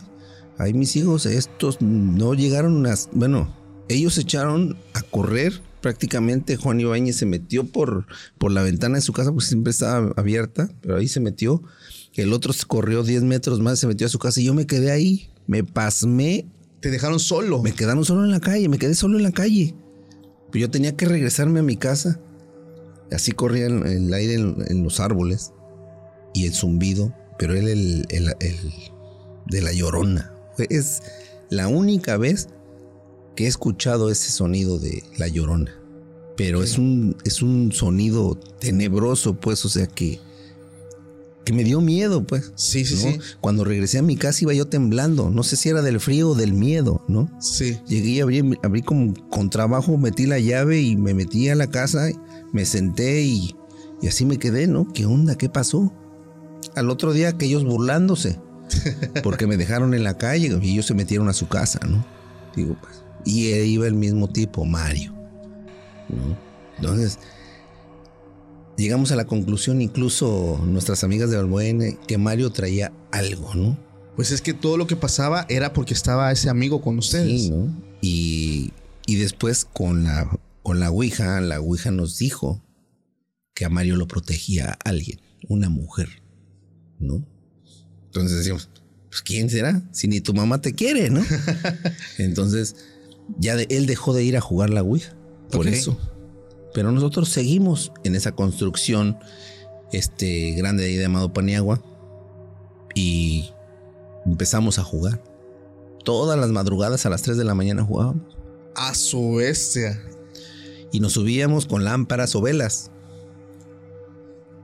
ay, mis hijos, estos no llegaron a. Bueno, ellos se echaron a correr. Prácticamente Juan Ibáñez se metió por, por la ventana de su casa, porque siempre estaba abierta, pero ahí se metió. El otro corrió 10 metros más, se metió a su casa y yo me quedé ahí. Me pasmé.
Te dejaron solo.
Me quedaron solo en la calle, me quedé solo en la calle. Pero yo tenía que regresarme a mi casa. Así corría el, aire en, los árboles y el zumbido, pero él el, el, de la llorona. Es la única vez que he escuchado ese sonido de la llorona. Pero es un, es un sonido tenebroso, pues, o sea que, que me dio miedo, pues.
Sí, sí, sí.
Cuando regresé a mi casa iba yo temblando. No sé si era del frío o del miedo, ¿no?
Sí.
Llegué y abrí, abrí como con trabajo, metí la llave y me metí a la casa, me senté y, y así me quedé, ¿no? ¿Qué onda? ¿Qué pasó? Al otro día que ellos burlándose, porque me dejaron en la calle y ellos se metieron a su casa, ¿no? Digo, pues, y iba el mismo tipo, Mario. Entonces, llegamos a la conclusión, incluso nuestras amigas de Balbuena, que Mario traía algo, ¿no?
Pues es que todo lo que pasaba era porque estaba ese amigo con ustedes.
Sí, ¿no? Y, y después con la, con la Ouija, la Ouija nos dijo que a Mario lo protegía alguien, una mujer, ¿no? Entonces decíamos, pues ¿quién será? Si ni tu mamá te quiere, ¿no? Entonces ya él dejó de ir a jugar la Ouija. Por eso. Pero nosotros seguimos en esa construcción este, grande de ahí llamado Paniagua y empezamos a jugar. Todas las madrugadas a las 3 de la mañana jugábamos.
A su bestia.
Y nos subíamos con lámparas o velas.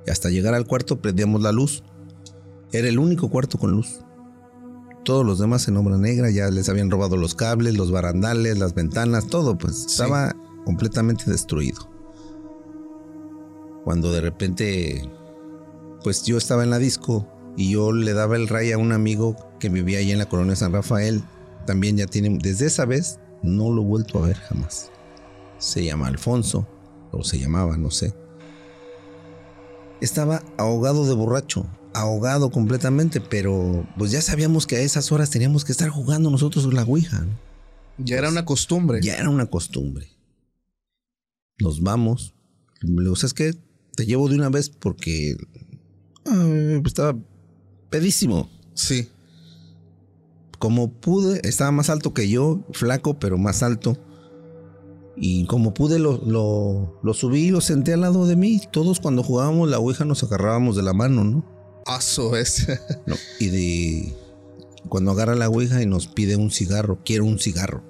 Y hasta llegar al cuarto prendíamos la luz. Era el único cuarto con luz. Todos los demás en obra negra ya les habían robado los cables, los barandales, las ventanas, todo, pues estaba completamente destruido. Cuando de repente, pues yo estaba en la disco y yo le daba el ray a un amigo que vivía ahí en la colonia San Rafael. También ya tiene, desde esa vez no lo he vuelto a ver jamás. Se llama Alfonso, o se llamaba, no sé. Estaba ahogado de borracho ahogado completamente, pero pues ya sabíamos que a esas horas teníamos que estar jugando nosotros la Ouija.
Ya era una costumbre.
Ya era una costumbre. Nos vamos. Le digo, ¿sabes qué? Te llevo de una vez porque estaba pedísimo.
Sí.
Como pude, estaba más alto que yo, flaco, pero más alto. Y como pude, lo, lo, lo subí y lo senté al lado de mí. Todos cuando jugábamos la Ouija nos agarrábamos de la mano, ¿no?
Aso es.
no, y de cuando agarra la ouija y nos pide un cigarro, quiero un cigarro.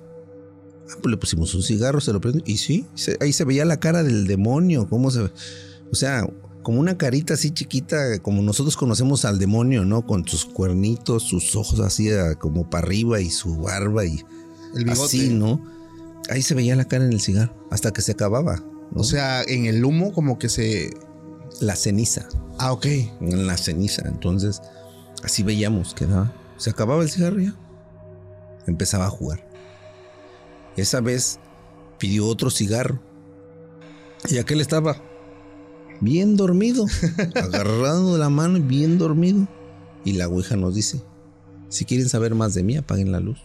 Ah, pues le pusimos un cigarro, se lo prende. Y sí, ahí se veía la cara del demonio, cómo se O sea, como una carita así chiquita, como nosotros conocemos al demonio, ¿no? Con sus cuernitos, sus ojos así ah, como para arriba y su barba y
el bigote.
así, ¿no? Ahí se veía la cara en el cigarro, hasta que se acababa.
O sea, en el humo como que se...
La ceniza.
Ah, ok.
En la ceniza. Entonces, así veíamos que daba. Se acababa el cigarro ya. Empezaba a jugar. Esa vez pidió otro cigarro. Y aquel estaba bien dormido, agarrado de la mano y bien dormido. Y la Ouija nos dice, si quieren saber más de mí, apaguen la luz.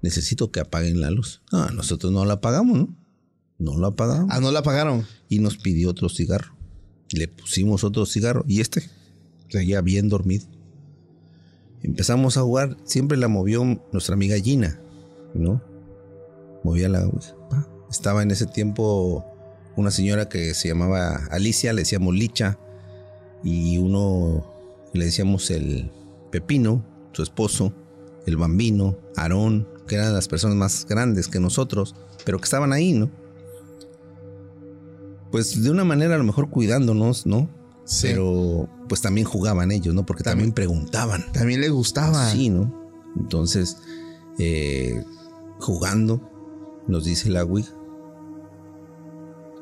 Necesito que apaguen la luz. Ah, nosotros no la apagamos, ¿no? No la apagamos.
Ah, no la apagaron.
Y nos pidió otro cigarro. Le pusimos otro cigarro y este seguía bien dormido. Empezamos a jugar, siempre la movió nuestra amiga Gina, ¿no? Movía la... Estaba en ese tiempo una señora que se llamaba Alicia, le decíamos Licha, y uno le decíamos el Pepino, su esposo, el Bambino, Aarón, que eran las personas más grandes que nosotros, pero que estaban ahí, ¿no? pues de una manera a lo mejor cuidándonos, ¿no? Sí. Pero pues también jugaban ellos, ¿no? Porque también, preguntaban.
También les gustaba.
Sí, ¿no? Entonces, eh, jugando, nos dice la Ouija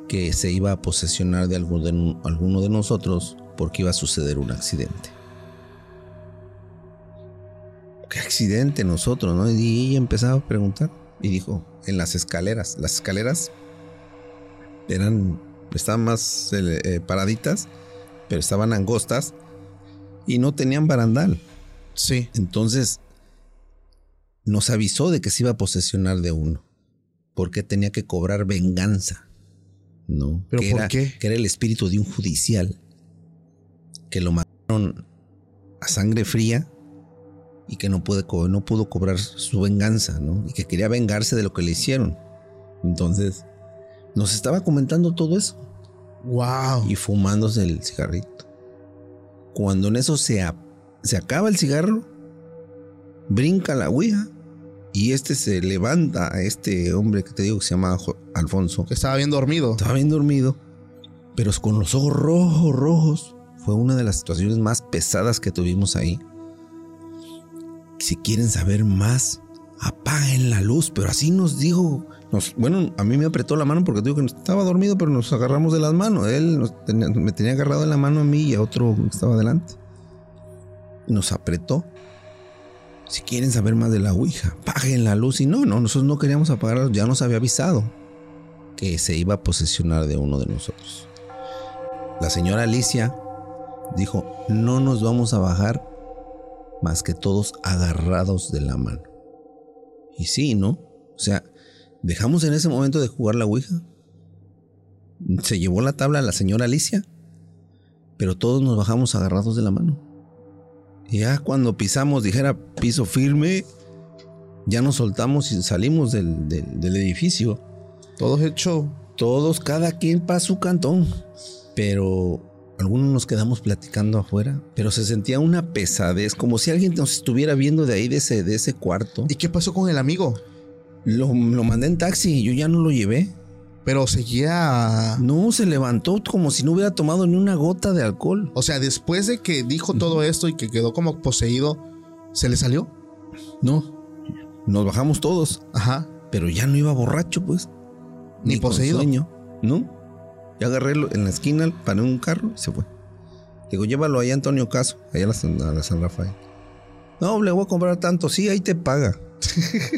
que se iba a posesionar de, alguno de nosotros porque iba a suceder un accidente. ¿Qué accidente nosotros, no? Y ella empezaba a preguntar y dijo, en las escaleras, las escaleras eran, estaban más eh, eh, paraditas, pero estaban angostas y no tenían barandal.
Sí.
Entonces nos avisó de que se iba a posesionar de uno, porque tenía que cobrar venganza. ¿No?
¿Pero
que
por
era,
qué?
Que era el espíritu de un judicial que lo mataron a sangre fría y que no, puede, no pudo cobrar su venganza, ¿no? Y que quería vengarse de lo que le hicieron. Entonces, nos estaba comentando todo eso
Wow.
y fumándose el cigarrito. Cuando en eso se, se acaba el cigarro, brinca la ouija y este se levanta a este hombre que te digo que se llama Alfonso.
Que estaba bien dormido.
Estaba bien dormido, pero con los ojos rojos, rojos. Fue una de las situaciones más pesadas que tuvimos ahí. Si quieren saber más, apaguen la luz. Pero así nos dijo. Nos, bueno, a mí me apretó la mano porque te digo que estaba dormido, pero nos agarramos de las manos. Él nos tenía- me tenía agarrado de la mano a mí y a otro que estaba adelante. Nos apretó. Si quieren saber más de la Ouija, apaguen la luz. Y no, no, nosotros no queríamos apagarla, ya nos había avisado que se iba a posesionar de uno de nosotros. La señora Alicia dijo, no nos vamos a bajar más que todos agarrados de la mano. Y sí, ¿no? O sea, dejamos en ese momento de jugar la Ouija. Se llevó la tabla la señora Alicia, pero todos nos bajamos agarrados de la mano. Ya cuando pisamos, dijera piso firme, ya nos soltamos y salimos del, del- del edificio.
Todo hecho.
Todos, cada quien para su cantón. Pero algunos nos quedamos platicando afuera. Pero se sentía una pesadez, como si alguien nos estuviera viendo de ahí, de ese, de ese cuarto.
¿Y qué pasó con el amigo?
Lo, lo mandé en taxi y yo ya no lo llevé.
Pero seguía.
No, se levantó como si no hubiera tomado ni una gota de alcohol.
O sea, después de que dijo todo esto y que quedó como poseído, ¿se le salió?
No, nos bajamos todos.
Ajá.
Pero ya no iba borracho, pues.
Ni
con
poseído.
sueño, ¿no? Ya agarré en la esquina, paré un carro y se fue. Digo, llévalo ahí a Antonio Caso, allá a la, a la San Rafael. No, le voy a comprar tanto, sí, ahí te paga.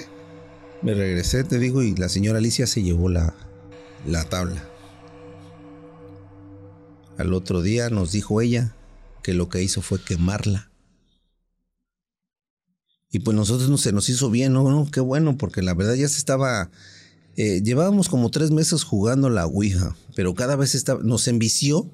Me regresé, te digo, y la señora Alicia se llevó la, la tabla. Al otro día nos dijo ella que lo que hizo fue quemarla. Y pues nosotros no se nos hizo bien, ¿no? No, Qué bueno, porque la verdad ya se estaba... eh, llevábamos como tres meses jugando la Ouija, pero cada vez estaba, nos envició,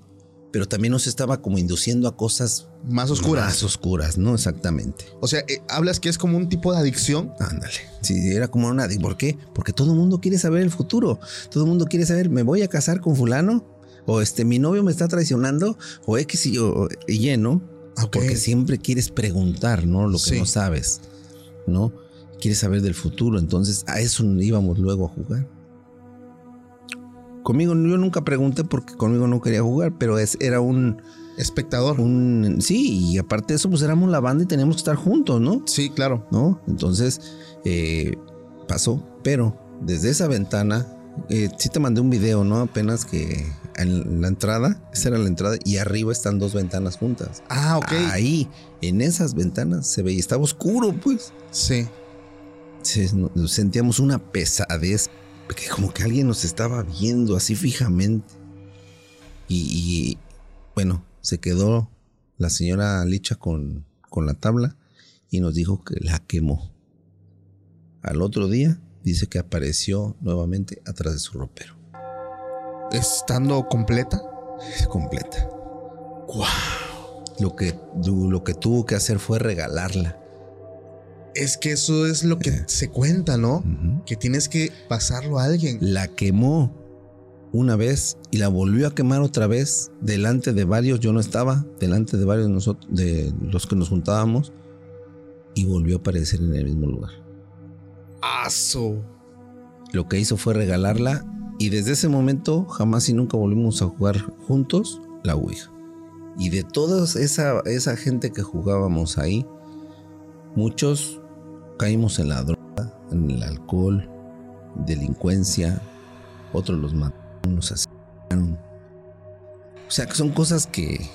pero también nos estaba como induciendo a cosas
Más oscuras.
Más oscuras, ¿no? Exactamente.
O sea, eh, hablas que es como un tipo de adicción.
Ándale. Sí, era como una... ¿Por qué? Porque todo el mundo quiere saber el futuro. Todo el mundo quiere saber, ¿me voy a casar con fulano? O este, mi novio me está traicionando. O X y yo, y ¿no?
Ok.
Porque siempre quieres preguntar, ¿no? Lo que
Sí.
no sabes, ¿no? Quieres saber del futuro. Entonces, a eso íbamos luego a jugar. Conmigo, yo nunca pregunté porque conmigo no quería jugar, pero es, era un,
Espectador.
un... Sí, y aparte de eso, pues éramos la banda y teníamos que estar juntos, ¿no?
Sí, claro.
¿no? Entonces eh, pasó, pero desde esa ventana, eh, sí te mandé un video, ¿no? Apenas que en la entrada, esa era la entrada, y arriba están dos ventanas juntas.
Ah, ok.
Ahí, en esas ventanas se veía, estaba oscuro, pues.
Sí.
Se- sentíamos una pesadez, que como que alguien nos estaba viendo así fijamente. Y, y, bueno, se quedó la señora Licha con, con la tabla y nos dijo que la quemó. Al otro día dice que apareció nuevamente atrás de su ropero.
Estando completa.
Completa. Lo que, lo que tuvo que hacer fue regalarla.
Es que eso es lo que
Eh.
se cuenta, ¿no? Que tienes que pasarlo a alguien.
La quemó una vez y la volvió a quemar otra vez delante de varios. Yo no estaba, delante de varios de nosotros, de los que nos juntábamos, y volvió a aparecer en el mismo lugar.
Aso.
Lo que hizo fue regalarla y desde ese momento jamás y nunca volvimos a jugar juntos la Ouija. Y de toda esa, esa gente que jugábamos ahí, muchos caímos en la droga, en el alcohol, delincuencia, otros los mataron, los asesinaron. O sea, que son cosas que,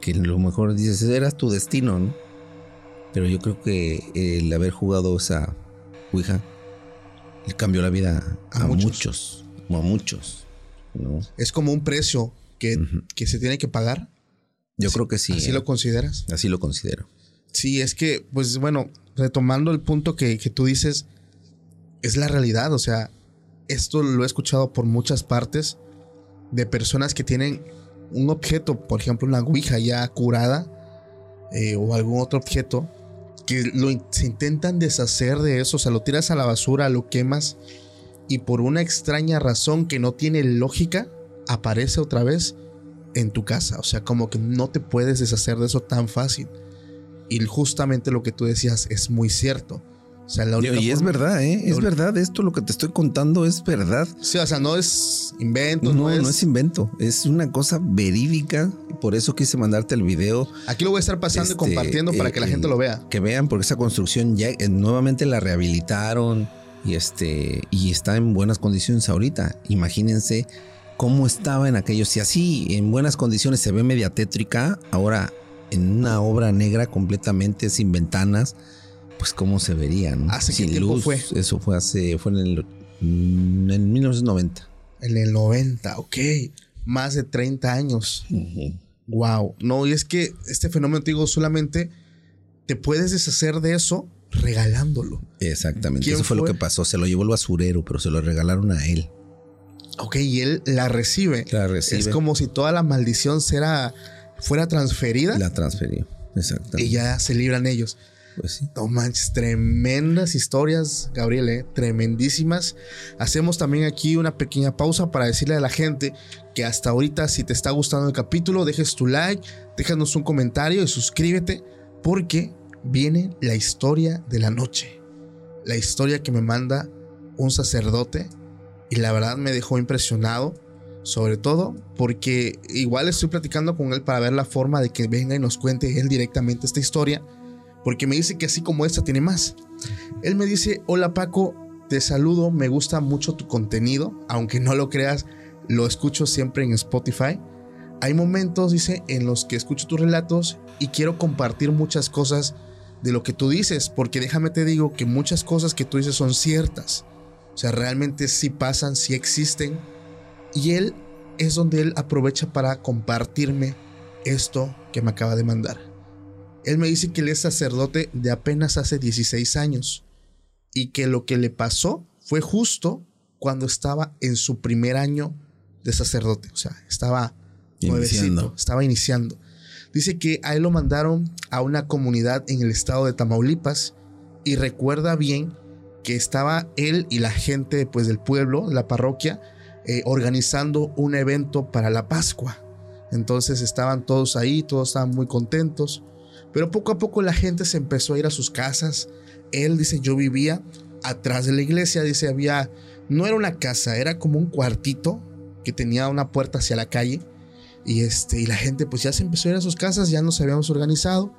que a lo mejor dices, era tu destino, ¿no? Pero yo creo que el haber jugado esa Ouija le cambió la vida a, muchos. a muchos, ¿no?
Es como un precio que, que se tiene que pagar.
Yo creo que sí.
¿Así
¿eh?
lo consideras?
Así lo considero.
Sí, es que, pues bueno, retomando el punto que, que tú dices, es la realidad. O sea, esto lo he escuchado por muchas partes de personas que tienen un objeto, por ejemplo, una Ouija ya curada eh, o algún otro objeto, que lo, se intentan deshacer de eso, o sea, lo tiras a la basura, lo quemas y por una extraña razón que no tiene lógica, aparece otra vez en tu casa. O sea, como que no te puedes deshacer de eso tan fácil. Y justamente lo que tú decías es muy cierto. O sea, la única
y es verdad, ¿eh? Es verdad, esto lo que te estoy contando es verdad.
Sí, o sea, no es invento,
No,
no, es...
no es invento, es una cosa verídica. Por eso quise mandarte el video.
Aquí lo voy a estar pasando y
Este,
compartiendo para
eh,
que la
eh,
gente lo vea.
Que vean, porque esa construcción ya eh, nuevamente la rehabilitaron y este y está en buenas condiciones ahorita. Imagínense cómo estaba en aquellos. Si así en buenas condiciones se ve media tétrica, ahora en una obra negra completamente sin ventanas, pues cómo se vería, ¿no?
¿Hace qué
sin
tiempo
luz.
fue?
Eso fue hace fue en el mm, en 1990.
En el 90, ok. Más de 30 años. Wow. No, y es que este fenómeno, te digo, solamente te puedes deshacer de eso regalándolo.
Exactamente.
¿Quién
Eso fue, lo
fue?
que pasó. Se lo llevó el basurero, pero se lo regalaron a él.
Ok, y él la recibe.
La recibe.
Es como si toda la maldición será, fuera transferida
La transfirió. Exactamente.
y ya se libran ellos.
Pues sí.
No manches, tremendas historias, Gabriel, ¿eh? tremendísimas. Hacemos también aquí una pequeña pausa para decirle a la gente que hasta ahorita, si te está gustando el capítulo, dejes tu like, déjanos un comentario y suscríbete, porque viene la historia de la noche. La historia que me manda un sacerdote y la verdad me dejó impresionado. Sobre todo porque igual estoy platicando con él para ver la forma de que venga y nos cuente él directamente esta historia porque me dice que así como esta tiene más. Él me dice, hola Paco, te saludo, me gusta mucho tu contenido, aunque no lo creas, lo escucho siempre en Spotify. Hay momentos, dice, en los que escucho tus relatos y quiero compartir muchas cosas de lo que tú dices, porque déjame te digo que muchas cosas que tú dices son ciertas. O sea, realmente sí pasan, sí existen. Y él es donde él aprovecha para compartirme esto que me acaba de mandar. Él me dice que él es sacerdote de apenas hace 16 años y que lo que le pasó fue justo cuando estaba en su primer año de sacerdote. O sea, estaba
Iniciando.
estaba iniciando. Dice que a él lo mandaron a una comunidad en el estado de Tamaulipas y recuerda bien que estaba él y la gente pues del pueblo, de la parroquia, eh, organizando un evento para la Pascua. Entonces estaban todos ahí, todos estaban muy contentos. Pero poco a poco la gente se empezó a ir a sus casas. Él dice, yo vivía atrás de la iglesia, dice, había, no era una casa, era como un cuartito que tenía una puerta hacia la calle. Y, este, y la gente pues ya se empezó a ir a sus casas, ya nos habíamos organizado.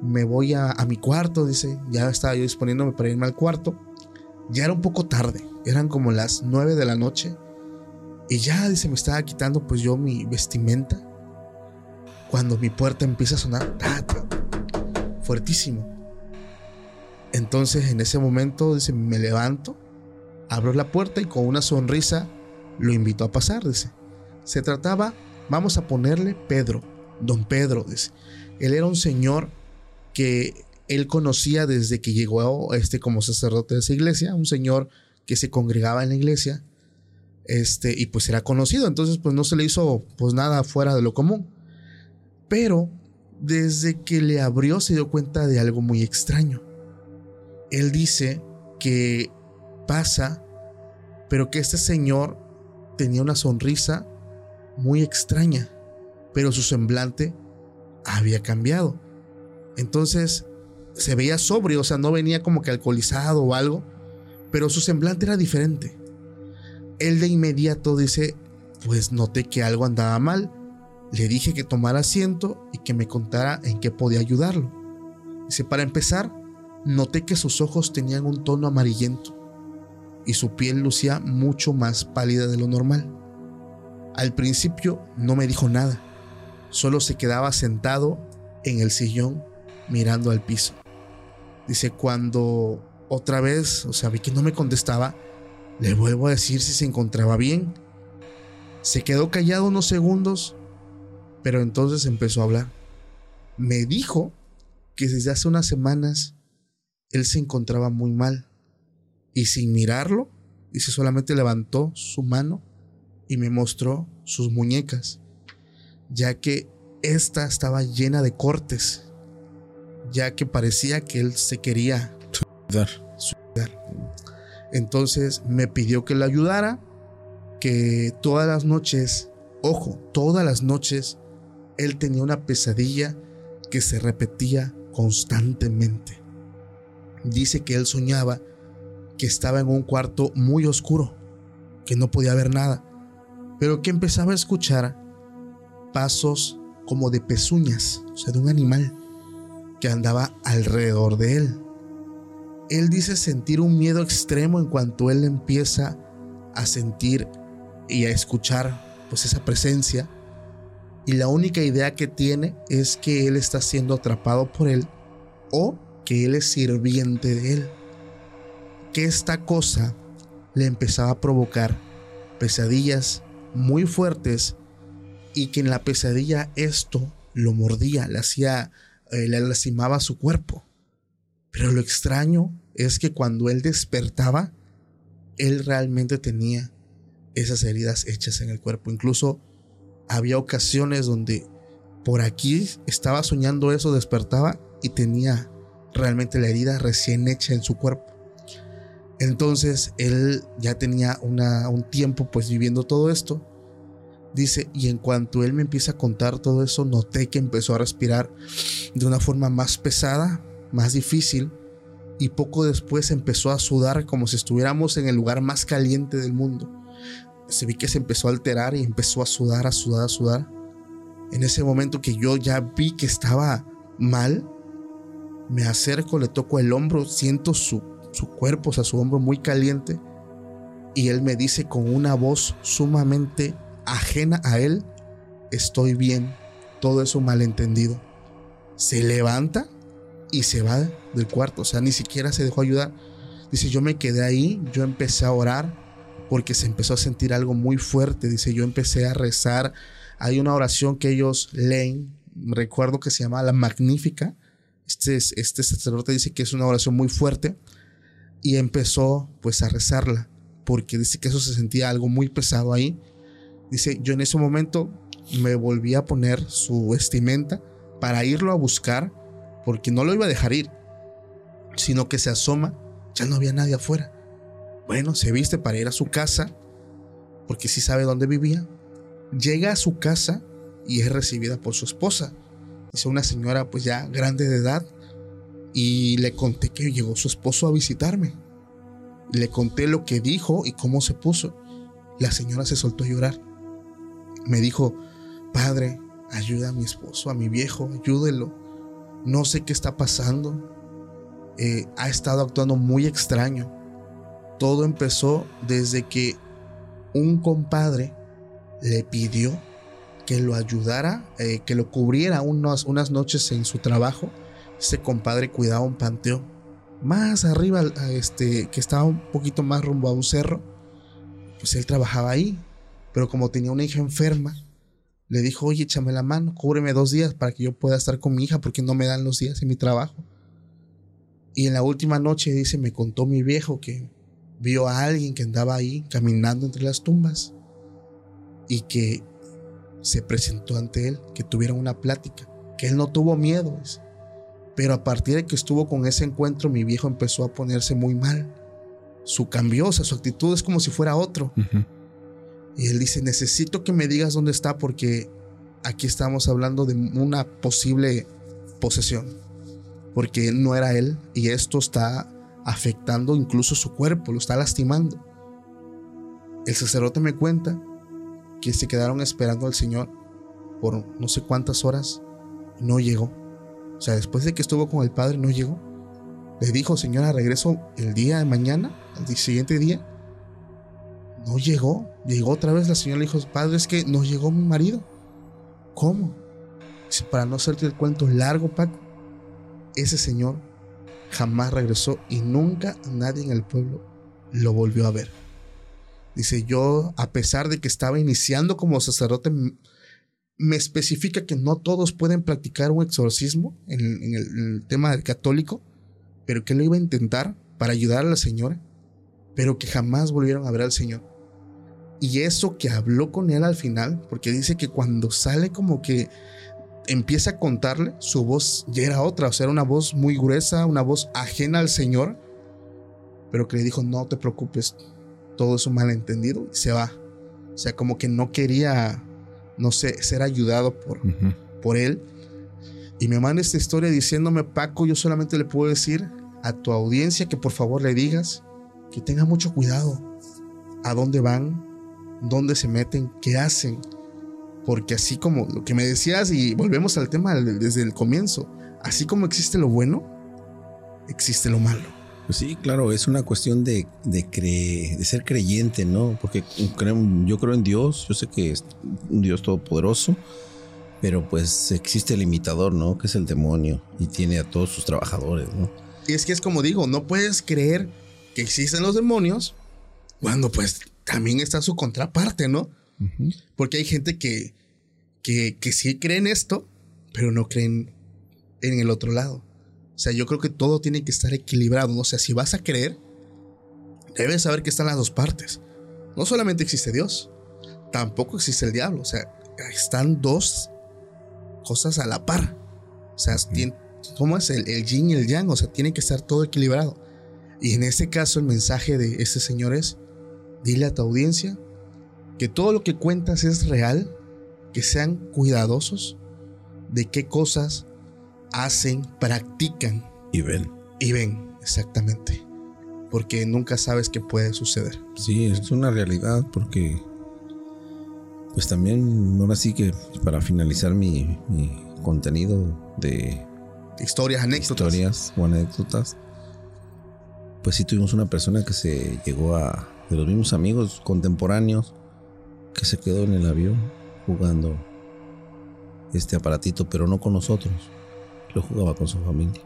Me voy a, mi cuarto, dice, ya estaba yo disponiéndome para irme al cuarto. Ya era un poco tarde, eran como las 9 de la noche. Y ya, dice, me estaba quitando pues yo mi vestimenta. Cuando mi puerta empieza a sonar, fuertísimo. Entonces en ese momento, dice, me levanto, abro la puerta y con una sonrisa lo invito a pasar, dice. Se trataba, vamos a ponerle Pedro, don Pedro, dice. Él era un señor que él conocía desde que llegó este como sacerdote de esa iglesia, un señor que se congregaba en la iglesia, este, y pues era conocido, entonces pues no se le hizo pues nada fuera de lo común. Pero desde que le abrió se dio cuenta de algo muy extraño. Él dice que pasa, pero que este señor tenía una sonrisa muy extraña, pero su semblante había cambiado. Entonces se veía sobrio, o sea, no venía como que alcoholizado o algo, pero su semblante era diferente. Él de inmediato dice, pues noté que algo andaba mal. Le dije que tomara asiento y que me contara en qué podía ayudarlo. Dice, para empezar, noté que sus ojos tenían un tono amarillento. y su piel lucía mucho más pálida de lo normal. Al principio no me dijo nada, solo se quedaba sentado en el sillón mirando al piso. Dice, cuando otra vez, o sea, vi que no me contestaba, le vuelvo a decir si se encontraba bien. Se quedó callado unos segundos, pero entonces empezó a hablar. Me dijo que desde hace unas semanas él se encontraba muy mal y sin mirarlo, dice solamente levantó su mano y me mostró sus muñecas, ya que esta estaba llena de cortes, ya que parecía que él se quería suicidar. Entonces me pidió que le ayudara, que todas las noches, ojo, todas las noches, él tenía una pesadilla que se repetía constantemente. Dice que él soñaba que estaba en un cuarto muy oscuro, que no podía ver nada, pero que empezaba a escuchar pasos como de pezuñas, o sea, de un animal que andaba alrededor de él. Él dice sentir un miedo extremo en cuanto él empieza a sentir y a escuchar pues esa presencia y la única idea que tiene es que él está siendo atrapado por él o que él es sirviente de él. Que esta cosa le empezaba a provocar pesadillas muy fuertes y que en la pesadilla esto lo mordía, le hacía, eh, le lastimaba su cuerpo. Pero lo extraño es que cuando él despertaba, él realmente tenía esas heridas hechas en el cuerpo. Incluso había ocasiones donde por aquí estaba soñando eso, despertaba y tenía realmente la herida recién hecha en su cuerpo. Entonces él ya tenía un tiempo pues viviendo todo esto. Dice, y en cuanto él me empieza a contar todo eso, noté que empezó a respirar de una forma más pesada, más difícil, y poco después empezó a sudar como si estuviéramos en el lugar más caliente del mundo. Se vi que se empezó a alterar y empezó a sudar, a sudar, a sudar. En ese momento que yo ya vi que estaba mal, me acerco, le toco el hombro, siento su, su cuerpo, o sea, su hombro muy caliente. Y él me dice con una voz sumamente ajena a él, estoy bien, todo es un malentendido. Se levanta y se va del cuarto, o sea, ni siquiera se dejó ayudar. Dice, yo me quedé ahí, yo empecé a orar porque se empezó a sentir algo muy fuerte. Dice, yo empecé a rezar. Hay una oración que ellos leen, recuerdo que se llama La Magnífica. Este, este sacerdote dice que es una oración muy fuerte y empezó pues a rezarla porque dice que eso se sentía algo muy pesado ahí. Dice, yo en ese momento me volví a poner su vestimenta para irlo a buscar porque no lo iba a dejar ir, sino que se asoma, ya no había nadie afuera. Bueno, se viste para ir a su casa, porque sí sabe dónde vivía. Llega a su casa y es recibida por su esposa. Es una señora pues ya grande de edad. Y le conté que llegó su esposo a visitarme. Le conté lo que dijo y cómo se puso. La señora se soltó a llorar. Me dijo, padre, ayuda a mi esposo, a mi viejo, ayúdelo. No sé qué está pasando. Eh, ha estado actuando muy extraño. Todo empezó desde que un compadre le pidió que lo ayudara, eh, que lo cubriera unas, unas noches en su trabajo. Ese compadre cuidaba un panteón más arriba, este, que estaba un poquito más rumbo a un cerro. Pues él trabajaba ahí, pero como tenía una hija enferma, le dijo, oye, échame la mano, cúbreme dos días para que yo pueda estar con mi hija porque no me dan los días en mi trabajo. Y en la última noche, dice, me contó mi viejo que vio a alguien que andaba ahí caminando entre las tumbas y que se presentó ante él, que tuvieron una plática, que él no tuvo miedo. Pero a partir de que estuvo con ese encuentro, mi viejo empezó a ponerse muy mal. Su sea, su actitud es como si fuera otro. Y él dice, necesito que me digas dónde está porque aquí estamos hablando de una posible posesión. Porque no era él y esto está afectando incluso su cuerpo, lo está lastimando. El sacerdote me cuenta que se quedaron esperando al Señor por no sé cuántas horas, no llegó. O sea, después de que estuvo con el Padre, no llegó. Le dijo, Señora, regreso el día de mañana, al siguiente día, no llegó. Llegó otra vez la señora, le dijo, padre, es que no llegó mi marido. ¿Cómo? Dice, para no hacerte el cuento largo, Paco, ese señor jamás regresó y nunca nadie en el pueblo lo volvió a ver. Dice, yo, a pesar de que estaba iniciando como sacerdote, me especifica que no todos pueden practicar un exorcismo en, el, en el tema católico, pero que lo iba a intentar para ayudar a la señora, pero que jamás volvieron a ver al Señor. Y eso que habló con él al final, porque dice que cuando sale como que empieza a contarle, su voz ya era otra, o sea, era una voz muy gruesa, una voz ajena al Señor, pero que le dijo, no te preocupes, todo es un malentendido y se va. O sea, como que no quería, no sé, ser ayudado por, por él. Y me manda esta historia diciéndome, Paco, yo solamente le puedo decir a tu audiencia que por favor le digas que tenga mucho cuidado a dónde van, dónde se meten, qué hacen porque así como lo que me decías, y volvemos al tema desde el comienzo, así como existe lo bueno, existe lo malo.
Pues sí, claro, es una cuestión de, de, de ser creyente, ¿no? Porque yo creo en Dios, yo sé que es un Dios todopoderoso, pero pues existe el imitador, ¿no? Que es el demonio y tiene a todos sus trabajadores, ¿no?
Y es que es como digo, no puedes creer que existen los demonios cuando pues también está su contraparte, ¿no? Porque hay gente que, que, que sí creen esto, pero no creen en el otro lado. O sea, yo creo que todo tiene que estar equilibrado. O sea, si vas a creer, debes saber que están las dos partes. No solamente existe Dios, tampoco existe el diablo. O sea, están dos cosas a la par. O sea, ¿cómo es el, el yin y el yang? O sea, tiene que estar todo equilibrado. Y en este caso, el mensaje de este señor es: dile a tu audiencia que todo lo que cuentas es real, que sean cuidadosos de qué cosas hacen, practican.
Y ven.
Y ven, exactamente. Porque nunca sabes qué puede suceder.
Sí, es una realidad porque... Pues también, ahora sí que para finalizar mi, mi contenido de...
Historias, anécdotas.
Historias o anécdotas. Pues sí tuvimos una persona que se llegó a... De los mismos amigos contemporáneos que se quedó en el avión jugando este aparatito, pero no con nosotros. Lo jugaba con su familia.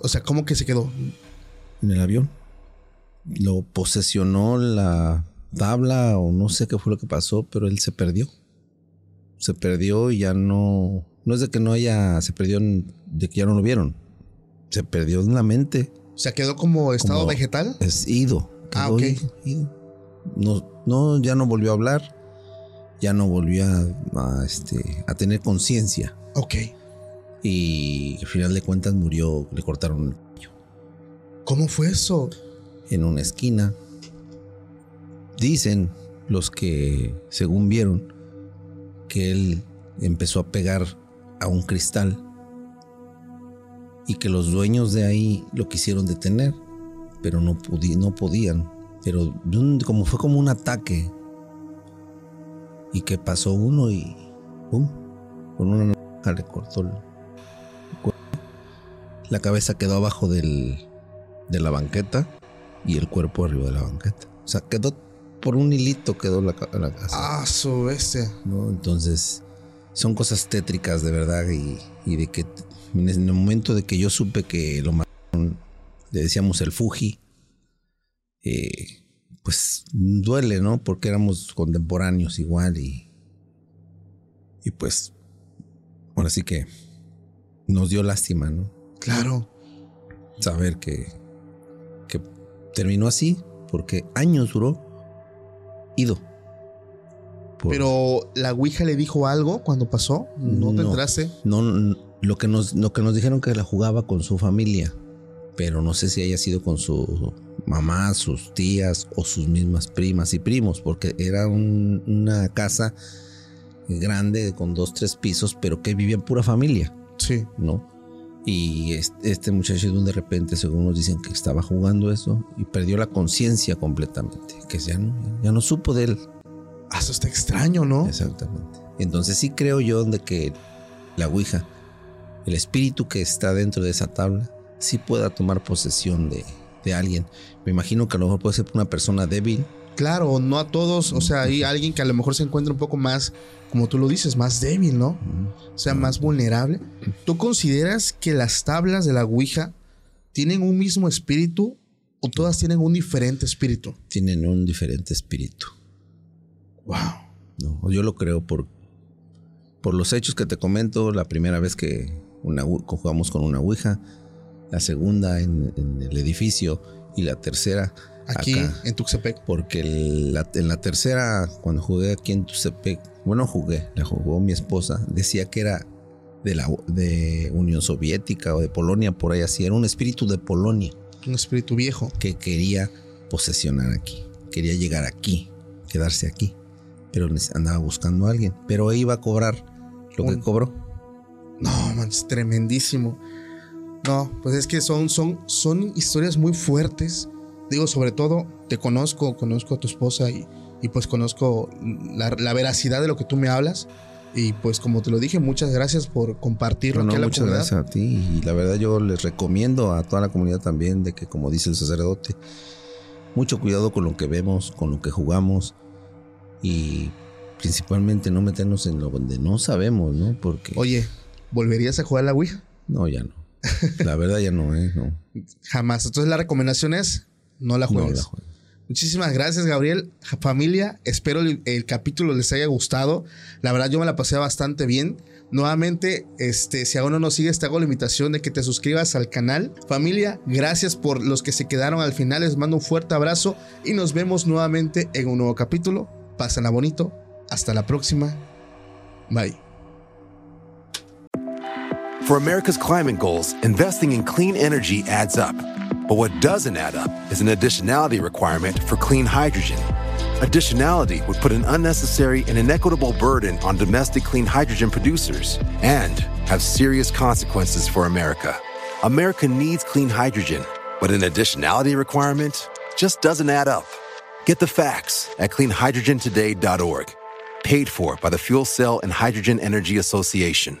O sea, ¿cómo que se quedó?
En el avión. Lo posesionó la tabla o no sé qué fue lo que pasó, pero él se perdió. Se perdió y ya no... No es de que no haya... Se perdió de que ya no lo vieron. Se perdió en la mente.
O sea, quedó como estado vegetal.
Es ido.
ah, ok.
No, no, ya no volvió a hablar ya no volvió a, este, a tener conciencia.
Ok.
Y al final de cuentas murió, le cortaron el cuello.
¿Cómo fue eso?
En una esquina. Dicen los que, según vieron, que él empezó a pegar a un cristal y que los dueños de ahí lo quisieron detener, pero no, no podían. Pero como fue como un ataque y que pasó uno y ¡pum! con una navaja le cortó la cabeza quedó abajo del, de la banqueta y el cuerpo arriba de la banqueta. O sea, quedó por un hilito quedó la, la casa.
Ah, su bestia.
¿No? Entonces, son cosas tétricas de verdad y, y, de que en el momento de que yo supe que lo mataron, le decíamos el Fuji, eh, pues duele, ¿no? Porque éramos contemporáneos igual y, y pues, ahora sí que nos dio lástima, ¿no?
Claro.
Saber que, que terminó así, porque años duró ido.
Pero la Ouija le dijo algo cuando pasó, no, te entraste.
No, lo que nos, lo que nos dijeron que la jugaba con su familia, pero no sé si haya sido con su mamá, sus tías o sus mismas primas y primos, porque era una casa grande con dos, tres pisos, pero que vivía en pura familia.
Sí.
¿No? Y este, muchacho de repente, según nos dicen que estaba jugando eso y perdió la conciencia completamente, que ya no, ya no supo de él.
Ah, eso está extraño, ¿no?
Exactamente. Entonces sí creo yo de que la Ouija, el espíritu que está dentro de esa tabla, sí pueda tomar posesión de, de alguien. Me imagino que a lo mejor puede ser una persona débil
Claro, no a todos, o sea, hay alguien que a lo mejor se encuentra un poco más, como tú lo dices, más débil, ¿no? O sea, más vulnerable. ¿Tú consideras que las tablas de la Ouija tienen un mismo espíritu o todas tienen un diferente espíritu?
Tienen un diferente espíritu.
Wow.
No, yo lo creo por, por los hechos que te comento. La primera vez que una, jugamos con una Ouija, la segunda en, en el edificio y la tercera
Aquí
acá.
en Tuxtepec.
Porque la, en la tercera, cuando jugué aquí en Tuxtepec, bueno, jugué, la jugó mi esposa, decía que era de la de Unión Soviética o de Polonia, por ahí así, era un espíritu de Polonia.
Un espíritu viejo.
Que quería posesionar aquí, quería llegar aquí, quedarse aquí, pero andaba buscando a alguien, pero iba a cobrar lo que cobró.
No, man, es tremendísimo. No, pues es que son, son, son historias muy fuertes. Digo, sobre todo, te conozco, conozco a tu esposa y, y pues conozco la, la, veracidad de lo que tú me hablas. Y pues como te lo dije, muchas gracias por compartirlo
no,
aquí a la
muchas
comunidad.
gracias a ti. Y la verdad yo les recomiendo a toda la comunidad también de que, como dice el sacerdote, mucho cuidado con lo que vemos, con lo que jugamos y principalmente no meternos en lo donde no sabemos, ¿no? Porque...
Oye, ¿volverías a jugar a la Ouija?
No, ya no. La verdad ya no, ¿eh? No.
Jamás. Entonces la recomendación es no la juegues.
No la juegues.
Muchísimas gracias, Gabriel. Familia, espero el, el, capítulo les haya gustado. La verdad, yo me la pasé bastante bien. Nuevamente, este, si aún no nos sigues, te hago la invitación de que te suscribas al canal. Familia, gracias por los que se quedaron al final. Les mando un fuerte abrazo y nos vemos nuevamente en un nuevo capítulo. Bonito. Hasta la próxima. Bye.
For America's climate goals, investing in clean energy adds up. But what doesn't add up is an additionality requirement for clean hydrogen. Additionality would put an unnecessary and inequitable burden on domestic clean hydrogen producers and have serious consequences for America. America needs clean hydrogen, but an additionality requirement just doesn't add up. Get the facts at cleanhydrogentoday.org. Paid for by the Fuel Cell and Hydrogen Energy Association.